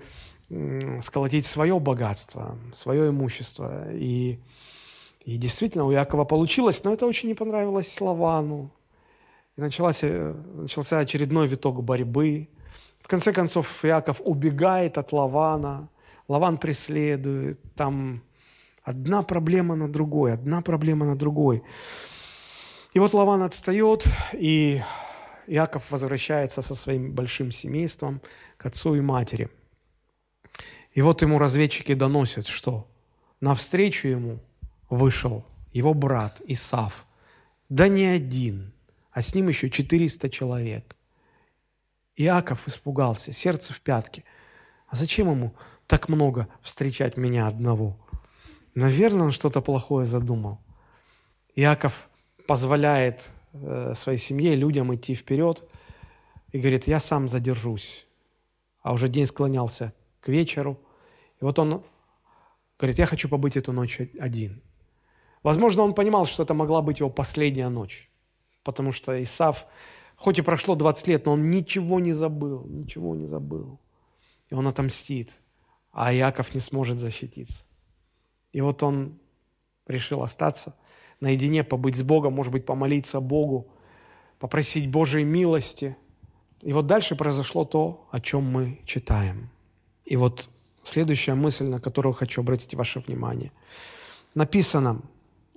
сколотить свое богатство, свое имущество. И и действительно у Якова получилось, но это очень не понравилось Славану. И началась, э, начался очередной виток борьбы. В конце концов, Яков убегает от Лавана. Лаван преследует. Там одна проблема на другой, одна проблема на другой. И вот Лаван отстает, и Яков возвращается со своим большим семейством к отцу и матери. И вот ему разведчики доносят, что навстречу ему вышел его брат Исав. Да не один, а с ним еще 400 человек. Иаков испугался, сердце в пятке. А зачем ему так много встречать меня одного? Наверное, он что-то плохое задумал. Иаков позволяет э, своей семье, людям идти вперед и говорит, я сам задержусь. А уже день склонялся к вечеру. И вот он говорит, я хочу побыть эту ночь один. Возможно, он понимал, что это могла быть его последняя ночь, потому что Исав, хоть и прошло 20 лет, но он ничего не забыл, ничего не забыл. И он отомстит, а Иаков не сможет защититься. И вот он решил остаться наедине, побыть с Богом, может быть, помолиться Богу, попросить Божьей милости. И вот дальше произошло то, о чем мы читаем. И вот следующая мысль, на которую хочу обратить ваше внимание. Написано,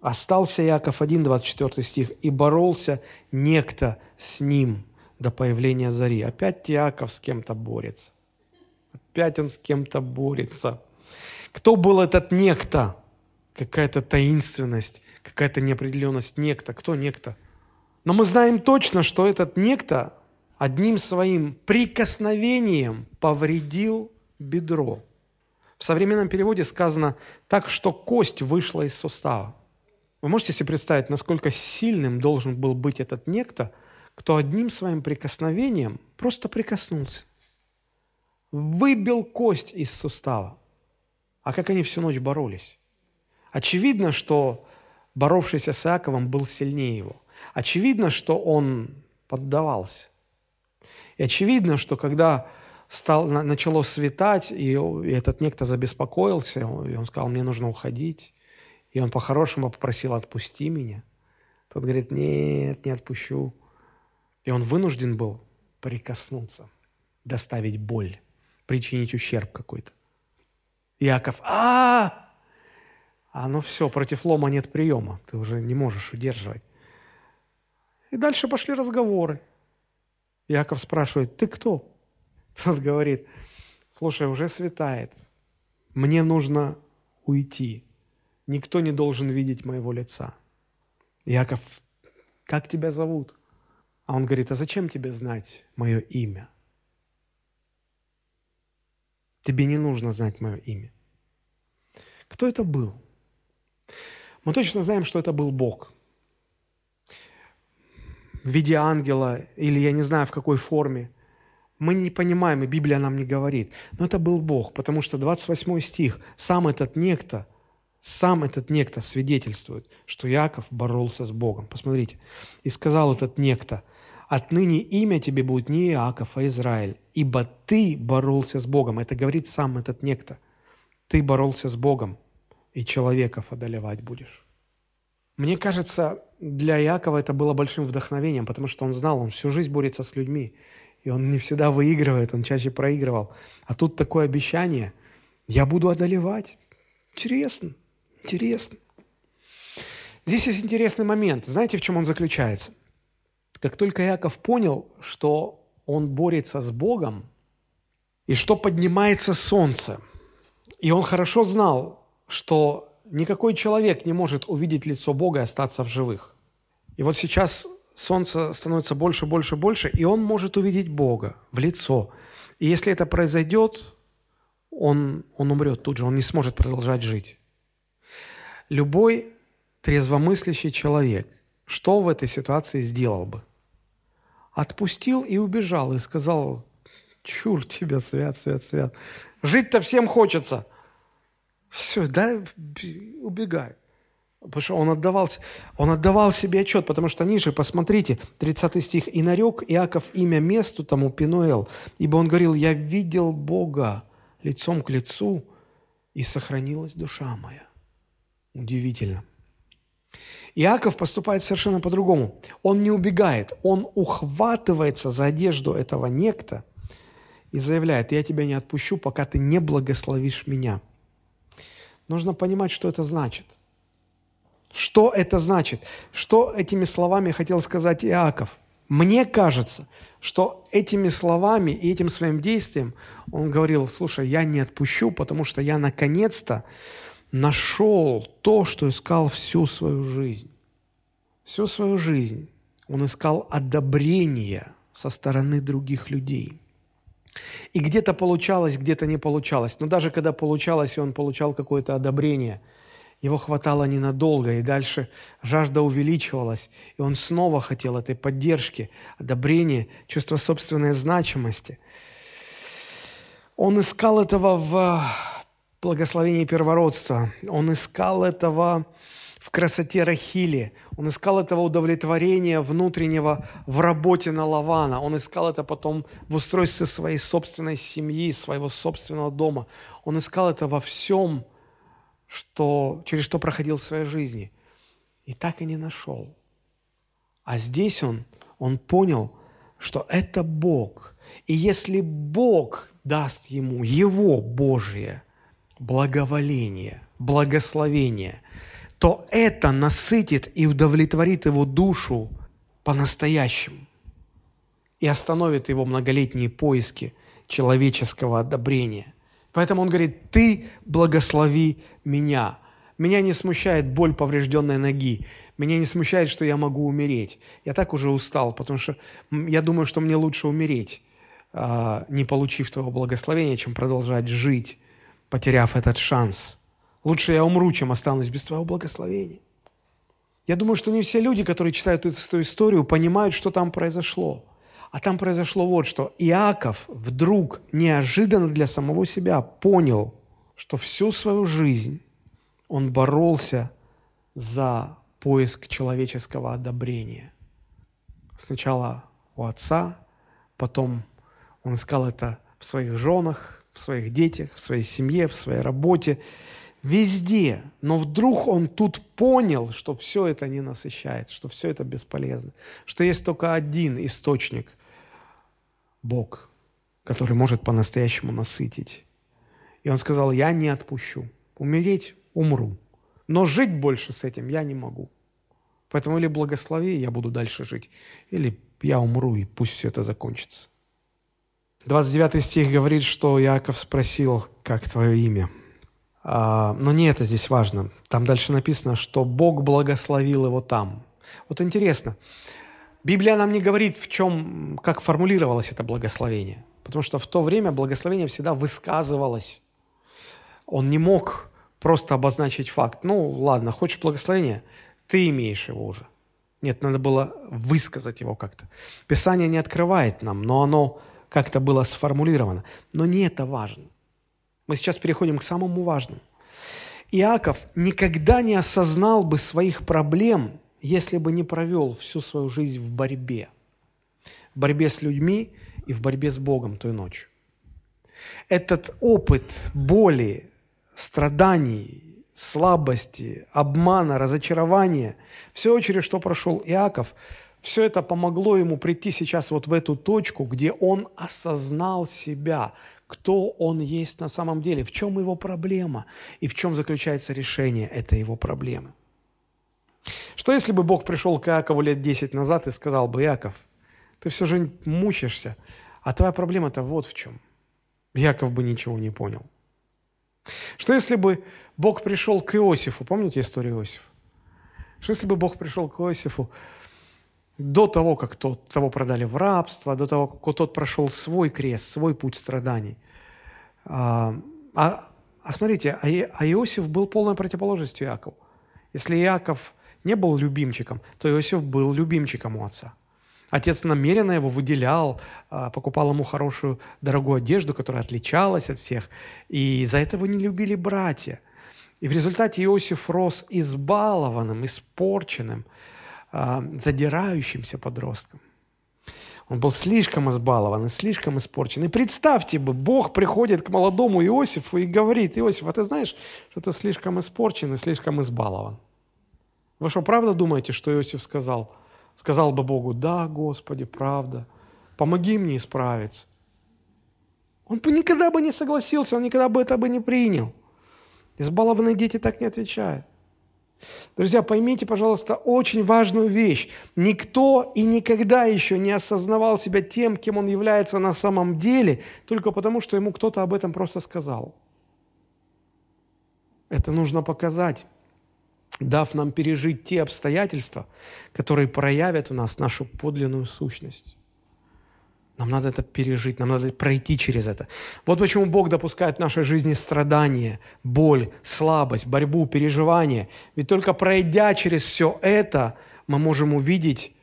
Остался Яков 1, 24 стих, «И боролся некто с ним до появления зари». Опять Яков с кем-то борется. Опять он с кем-то борется. Кто был этот некто? Какая-то таинственность, какая-то неопределенность. Некто. Кто некто? Но мы знаем точно, что этот некто одним своим прикосновением повредил бедро. В современном переводе сказано так, что кость вышла из сустава. Вы можете себе представить, насколько сильным должен был быть этот некто, кто одним своим прикосновением просто прикоснулся, выбил кость из сустава. А как они всю ночь боролись? Очевидно, что боровшийся с Иаковом был сильнее его. Очевидно, что он поддавался. И очевидно, что когда стал, начало светать, и этот некто забеспокоился, и он сказал, мне нужно уходить, и он по-хорошему попросил «отпусти меня». Тот говорит «нет, не отпущу». И он вынужден был прикоснуться, доставить боль, причинить ущерб какой-то. Иаков а А ну все, против лома нет приема, ты уже не можешь удерживать. И дальше пошли разговоры. Яков спрашивает, ты кто? Тот говорит, слушай, уже светает, мне нужно уйти, никто не должен видеть моего лица. Яков, как тебя зовут? А он говорит, а зачем тебе знать мое имя? Тебе не нужно знать мое имя. Кто это был? Мы точно знаем, что это был Бог. В виде ангела или я не знаю в какой форме. Мы не понимаем, и Библия нам не говорит. Но это был Бог, потому что 28 стих, сам этот некто, сам этот некто свидетельствует, что Яков боролся с Богом. Посмотрите. «И сказал этот некто, отныне имя тебе будет не Иаков, а Израиль, ибо ты боролся с Богом». Это говорит сам этот некто. Ты боролся с Богом, и человеков одолевать будешь. Мне кажется, для Якова это было большим вдохновением, потому что он знал, он всю жизнь борется с людьми, и он не всегда выигрывает, он чаще проигрывал. А тут такое обещание, я буду одолевать. Интересно, интересно. Здесь есть интересный момент. Знаете, в чем он заключается? Как только Яков понял, что он борется с Богом, и что поднимается солнце, и он хорошо знал, что никакой человек не может увидеть лицо Бога и остаться в живых. И вот сейчас солнце становится больше, больше, больше, и он может увидеть Бога в лицо. И если это произойдет, он, он умрет тут же, он не сможет продолжать жить. Любой трезвомыслящий человек, что в этой ситуации сделал бы? Отпустил и убежал, и сказал, чур тебя, свят, свят, свят. Жить-то всем хочется. Все, да, убегай. Потому что он отдавал, он отдавал себе отчет, потому что ниже, посмотрите, 30 стих. «И нарек Иаков имя месту тому Пинуэл, ибо он говорил, я видел Бога лицом к лицу, и сохранилась душа моя». Удивительно. Иаков поступает совершенно по-другому. Он не убегает, он ухватывается за одежду этого некто и заявляет, я тебя не отпущу, пока ты не благословишь меня. Нужно понимать, что это значит. Что это значит? Что этими словами хотел сказать Иаков? Мне кажется, что этими словами и этим своим действием он говорил, слушай, я не отпущу, потому что я наконец-то нашел то, что искал всю свою жизнь. Всю свою жизнь он искал одобрения со стороны других людей. И где-то получалось, где-то не получалось. Но даже когда получалось, и он получал какое-то одобрение, его хватало ненадолго, и дальше жажда увеличивалась, и он снова хотел этой поддержки, одобрения, чувства собственной значимости. Он искал этого в благословении первородства, он искал этого в красоте Рахили. Он искал этого удовлетворения внутреннего в работе на Лавана. Он искал это потом в устройстве своей собственной семьи, своего собственного дома. Он искал это во всем, что, через что проходил в своей жизни. И так и не нашел. А здесь он, он понял, что это Бог. И если Бог даст ему его Божие благоволение, благословение – то это насытит и удовлетворит его душу по-настоящему и остановит его многолетние поиски человеческого одобрения. Поэтому он говорит, ты благослови меня. Меня не смущает боль поврежденной ноги. Меня не смущает, что я могу умереть. Я так уже устал, потому что я думаю, что мне лучше умереть, а, не получив твоего благословения, чем продолжать жить, потеряв этот шанс – Лучше я умру, чем останусь без твоего благословения. Я думаю, что не все люди, которые читают эту историю, понимают, что там произошло. А там произошло вот что. Иаков вдруг неожиданно для самого себя понял, что всю свою жизнь он боролся за поиск человеческого одобрения. Сначала у отца, потом он искал это в своих женах, в своих детях, в своей семье, в своей работе везде. Но вдруг он тут понял, что все это не насыщает, что все это бесполезно, что есть только один источник – Бог, который может по-настоящему насытить. И он сказал, я не отпущу. Умереть – умру. Но жить больше с этим я не могу. Поэтому или благослови, я буду дальше жить, или я умру, и пусть все это закончится. 29 стих говорит, что Иаков спросил, как твое имя. А, но не это здесь важно. Там дальше написано, что Бог благословил его там. Вот интересно, Библия нам не говорит, в чем, как формулировалось это благословение. Потому что в то время благословение всегда высказывалось. Он не мог просто обозначить факт. Ну, ладно, хочешь благословение? Ты имеешь его уже. Нет, надо было высказать его как-то. Писание не открывает нам, но оно как-то было сформулировано. Но не это важно. Мы сейчас переходим к самому важному. Иаков никогда не осознал бы своих проблем, если бы не провел всю свою жизнь в борьбе. В борьбе с людьми и в борьбе с Богом той ночью. Этот опыт боли, страданий, слабости, обмана, разочарования, все через что прошел Иаков, все это помогло ему прийти сейчас вот в эту точку, где он осознал себя, кто он есть на самом деле, в чем его проблема и в чем заключается решение этой его проблемы. Что если бы Бог пришел к Иакову лет 10 назад и сказал бы, Иаков, ты все же мучаешься, а твоя проблема-то вот в чем. Яков бы ничего не понял. Что если бы Бог пришел к Иосифу, помните историю Иосифа? Что если бы Бог пришел к Иосифу до того, как тот, того продали в рабство, до того, как тот прошел свой крест, свой путь страданий. А, а, а смотрите, а, а Иосиф был полной противоположностью Иакову. Если Иаков не был любимчиком, то Иосиф был любимчиком у отца. Отец намеренно его выделял, а, покупал ему хорошую, дорогую одежду, которая отличалась от всех. И за это его не любили братья. И в результате Иосиф рос избалованным, испорченным, задирающимся подростком. Он был слишком избалован и слишком испорчен. И представьте бы, Бог приходит к молодому Иосифу и говорит, Иосиф, а ты знаешь, что ты слишком испорчен и слишком избалован? Вы что, правда думаете, что Иосиф сказал? Сказал бы Богу, да, Господи, правда, помоги мне исправиться. Он бы никогда бы не согласился, он никогда бы это бы не принял. Избалованные дети так не отвечают. Друзья, поймите, пожалуйста, очень важную вещь. Никто и никогда еще не осознавал себя тем, кем он является на самом деле, только потому, что ему кто-то об этом просто сказал. Это нужно показать дав нам пережить те обстоятельства, которые проявят у нас нашу подлинную сущность. Нам надо это пережить, нам надо пройти через это. Вот почему Бог допускает в нашей жизни страдания, боль, слабость, борьбу, переживания. Ведь только пройдя через все это, мы можем увидеть,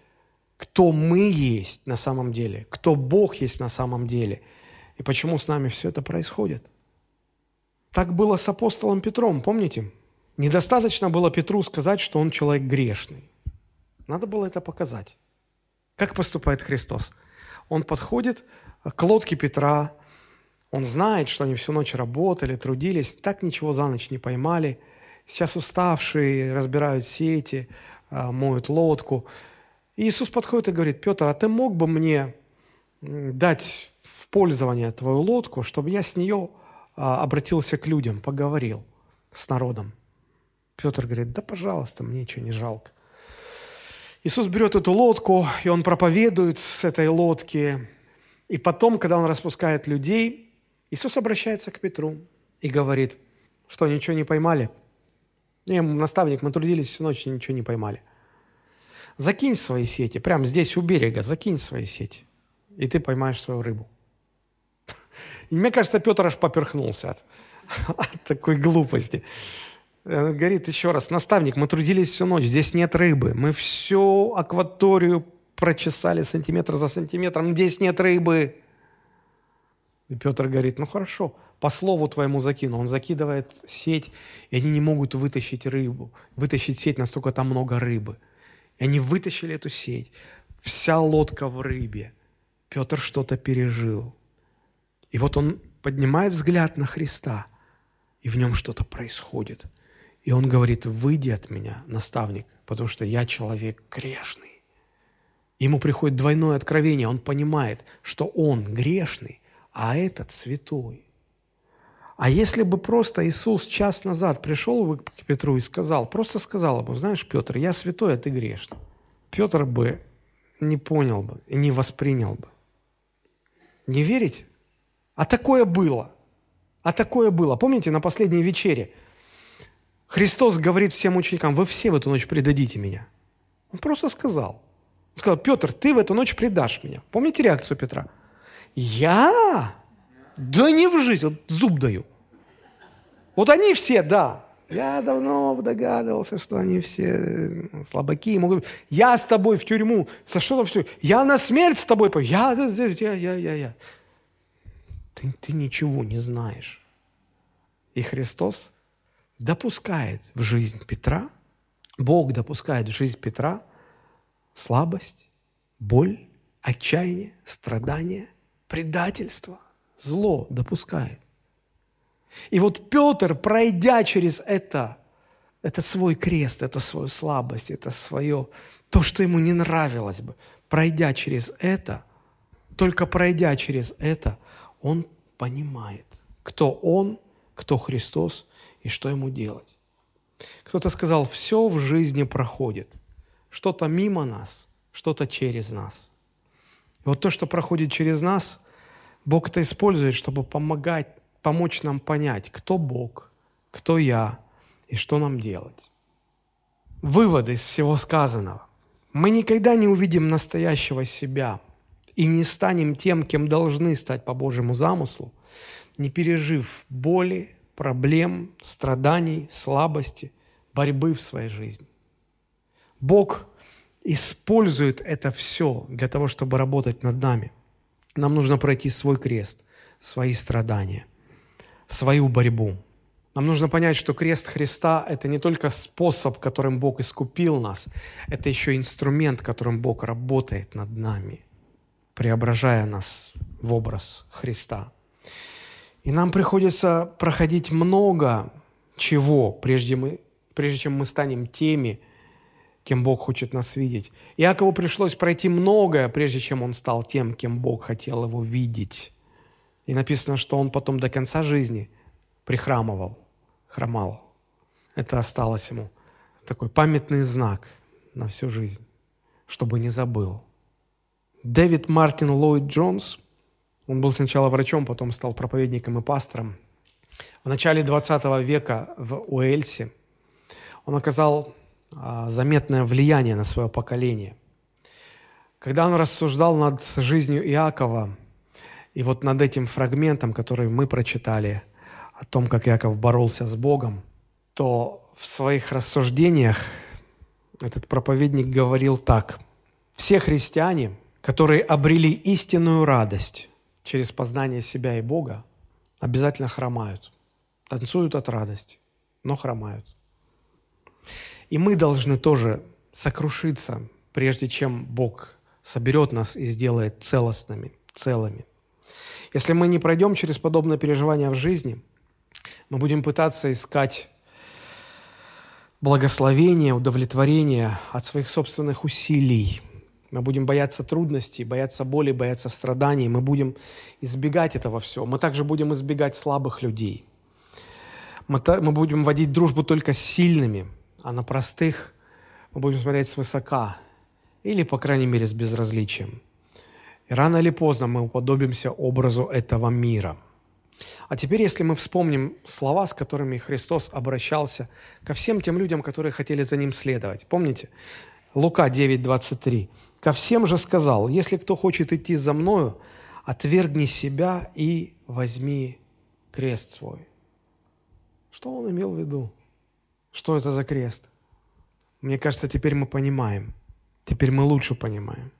кто мы есть на самом деле, кто Бог есть на самом деле, и почему с нами все это происходит. Так было с апостолом Петром, помните? Недостаточно было Петру сказать, что он человек грешный. Надо было это показать. Как поступает Христос? Он подходит к лодке Петра, он знает, что они всю ночь работали, трудились, так ничего за ночь не поймали. Сейчас уставшие, разбирают сети, а, моют лодку. И Иисус подходит и говорит, Петр, а ты мог бы мне дать в пользование твою лодку, чтобы я с нее а, обратился к людям, поговорил с народом? Петр говорит, да пожалуйста, мне ничего не жалко. Иисус берет эту лодку, и он проповедует с этой лодки. И потом, когда он распускает людей, Иисус обращается к Петру и говорит, что ничего не поймали. Не, наставник, мы трудились всю ночь, ничего не поймали. Закинь свои сети, прямо здесь у берега, закинь свои сети, и ты поймаешь свою рыбу. И мне кажется, Петр аж поперхнулся от, от такой глупости. Э, говорит еще раз, наставник, мы трудились всю ночь, здесь нет рыбы. Мы всю акваторию прочесали сантиметр за сантиметром, здесь нет рыбы. И Петр говорит, ну хорошо, по слову твоему закину. Он закидывает сеть, и они не могут вытащить рыбу, вытащить сеть, настолько там много рыбы. И они вытащили эту сеть. Вся лодка в рыбе. Петр что-то пережил. И вот он поднимает взгляд на Христа, и в нем что-то происходит – и он говорит, выйди от меня, наставник, потому что я человек грешный. Ему приходит двойное откровение, он понимает, что он грешный, а этот святой. А если бы просто Иисус час назад пришел бы к Петру и сказал, просто сказал ему, знаешь, Петр, я святой, а ты грешный. Петр бы не понял бы и не воспринял бы. Не верите? А такое было. А такое было. Помните, на последней вечере Христос говорит всем ученикам, вы все в эту ночь предадите меня. Он просто сказал. Он сказал, Петр, ты в эту ночь предашь меня. Помните реакцию Петра? Я? Да не в жизнь, вот зуб даю. Вот они все, да. Я давно догадывался, что они все слабаки. Могут... Я с тобой в тюрьму. За что в тюрьму? Я на смерть с тобой. Я, я, я, я, я. Ты, ты ничего не знаешь. И Христос допускает в жизнь Петра, Бог допускает в жизнь Петра слабость, боль, отчаяние, страдание, предательство, зло допускает. И вот Петр, пройдя через это, это свой крест, это свою слабость, это свое, то, что ему не нравилось бы, пройдя через это, только пройдя через это, он понимает, кто он, кто Христос и что ему делать. Кто-то сказал, все в жизни проходит. Что-то мимо нас, что-то через нас. И вот то, что проходит через нас, Бог это использует, чтобы помогать помочь нам понять, кто Бог, кто я и что нам делать. Выводы из всего сказанного. Мы никогда не увидим настоящего себя и не станем тем, кем должны стать по Божьему замыслу, не пережив боли, проблем, страданий, слабости, борьбы в своей жизни. Бог использует это все для того, чтобы работать над нами. Нам нужно пройти свой крест, свои страдания – свою борьбу. Нам нужно понять, что крест Христа – это не только способ, которым Бог искупил нас, это еще инструмент, которым Бог работает над нами, преображая нас в образ Христа. И нам приходится проходить много чего, прежде, мы, прежде чем мы станем теми, кем Бог хочет нас видеть. Иакову пришлось пройти многое, прежде чем он стал тем, кем Бог хотел его видеть. И написано, что он потом до конца жизни прихрамывал, хромал. Это осталось ему такой памятный знак на всю жизнь, чтобы не забыл. Дэвид Мартин Ллойд Джонс, он был сначала врачом, потом стал проповедником и пастором. В начале 20 века в Уэльсе он оказал а, заметное влияние на свое поколение. Когда он рассуждал над жизнью Иакова, и вот над этим фрагментом, который мы прочитали, о том, как Яков боролся с Богом, то в своих рассуждениях этот проповедник говорил так. Все христиане, которые обрели истинную радость через познание себя и Бога, обязательно хромают. Танцуют от радости, но хромают. И мы должны тоже сокрушиться, прежде чем Бог соберет нас и сделает целостными, целыми – если мы не пройдем через подобное переживание в жизни, мы будем пытаться искать благословение, удовлетворение от своих собственных усилий. Мы будем бояться трудностей, бояться боли, бояться страданий. Мы будем избегать этого всего. Мы также будем избегать слабых людей. Мы, мы будем водить дружбу только с сильными, а на простых мы будем смотреть свысока или, по крайней мере, с безразличием. И рано или поздно мы уподобимся образу этого мира. А теперь, если мы вспомним слова, с которыми Христос обращался ко всем тем людям, которые хотели за Ним следовать. Помните? Лука 9:23. «Ко всем же сказал, если кто хочет идти за Мною, отвергни себя и возьми крест свой». Что он имел в виду? Что это за крест? Мне кажется, теперь мы понимаем. Теперь мы лучше понимаем.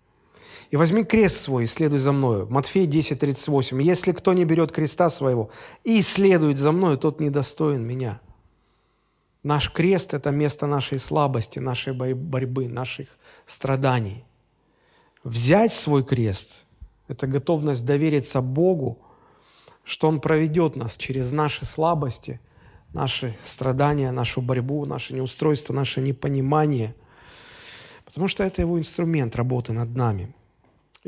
И возьми крест свой и следуй за мною. Матфей 10, 38. Если кто не берет креста своего и следует за мною, тот недостоин меня. Наш крест – это место нашей слабости, нашей борьбы, наших страданий. Взять свой крест – это готовность довериться Богу, что Он проведет нас через наши слабости, наши страдания, нашу борьбу, наше неустройство, наше непонимание, потому что это Его инструмент работы над нами –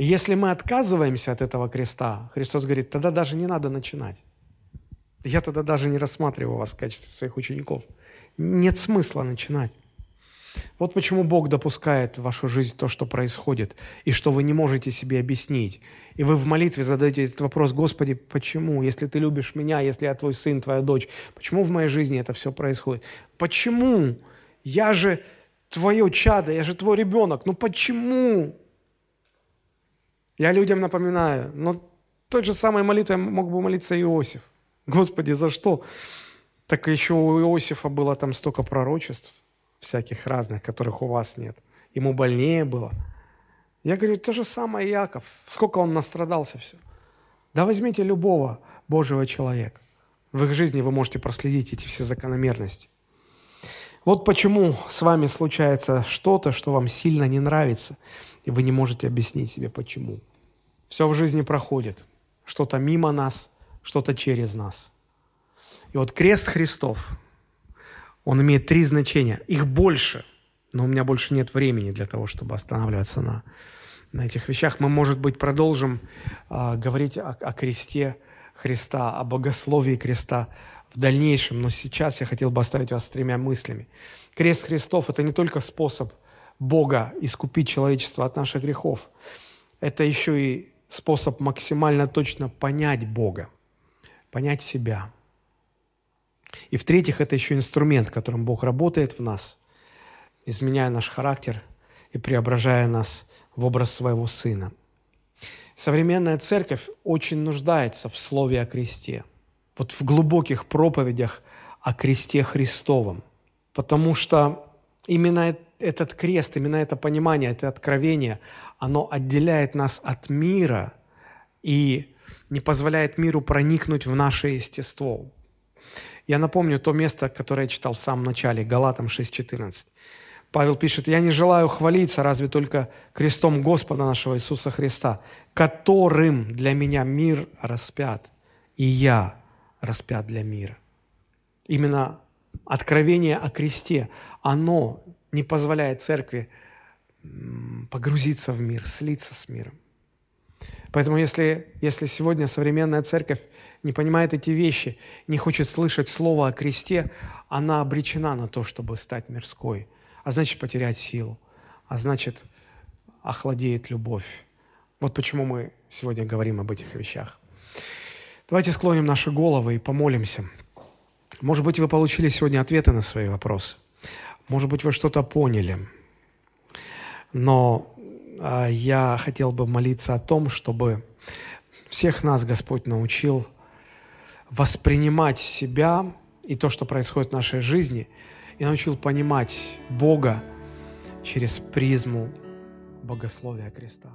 если мы отказываемся от этого креста, Христос говорит, тогда даже не надо начинать. Я тогда даже не рассматриваю вас в качестве своих учеников. Нет смысла начинать. Вот почему Бог допускает в вашу жизнь то, что происходит, и что вы не можете себе объяснить. И вы в молитве задаете этот вопрос, Господи, почему, если Ты любишь меня, если я Твой сын, Твоя дочь, почему в моей жизни это все происходит? Почему? Я же Твое чадо, я же Твой ребенок, ну почему? Я людям напоминаю, но той же самой молитвой мог бы молиться Иосиф. Господи, за что? Так еще у Иосифа было там столько пророчеств всяких разных, которых у вас нет. Ему больнее было. Я говорю, то же самое Яков. Сколько он настрадался все. Да возьмите любого Божьего человека. В их жизни вы можете проследить эти все закономерности. Вот почему с вами случается что-то, что вам сильно не нравится, и вы не можете объяснить себе почему. Все в жизни проходит. Что-то мимо нас, что-то через нас. И вот крест Христов, он имеет три значения. Их больше, но у меня больше нет времени для того, чтобы останавливаться на, на этих вещах. Мы, может быть, продолжим э, говорить о, о кресте Христа, о богословии креста в дальнейшем, но сейчас я хотел бы оставить вас с тремя мыслями. Крест Христов – это не только способ Бога искупить человечество от наших грехов, это еще и способ максимально точно понять Бога, понять себя – и в-третьих, это еще инструмент, которым Бог работает в нас, изменяя наш характер и преображая нас в образ своего Сына. Современная церковь очень нуждается в слове о кресте, вот в глубоких проповедях о кресте Христовом, потому что именно этот крест, именно это понимание, это откровение, оно отделяет нас от мира и не позволяет миру проникнуть в наше естество. Я напомню то место, которое я читал в самом начале, Галатам 6.14. Павел пишет, «Я не желаю хвалиться, разве только крестом Господа нашего Иисуса Христа, которым для меня мир распят, и я распят для мира». Именно откровение о кресте, оно не позволяет церкви погрузиться в мир, слиться с миром. Поэтому если, если сегодня современная церковь не понимает эти вещи, не хочет слышать слово о кресте, она обречена на то, чтобы стать мирской, а значит потерять силу, а значит охладеет любовь. Вот почему мы сегодня говорим об этих вещах. Давайте склоним наши головы и помолимся. Может быть, вы получили сегодня ответы на свои вопросы. Может быть, вы что-то поняли. Но а, я хотел бы молиться о том, чтобы всех нас Господь научил воспринимать себя и то, что происходит в нашей жизни, и научил понимать Бога через призму богословия креста.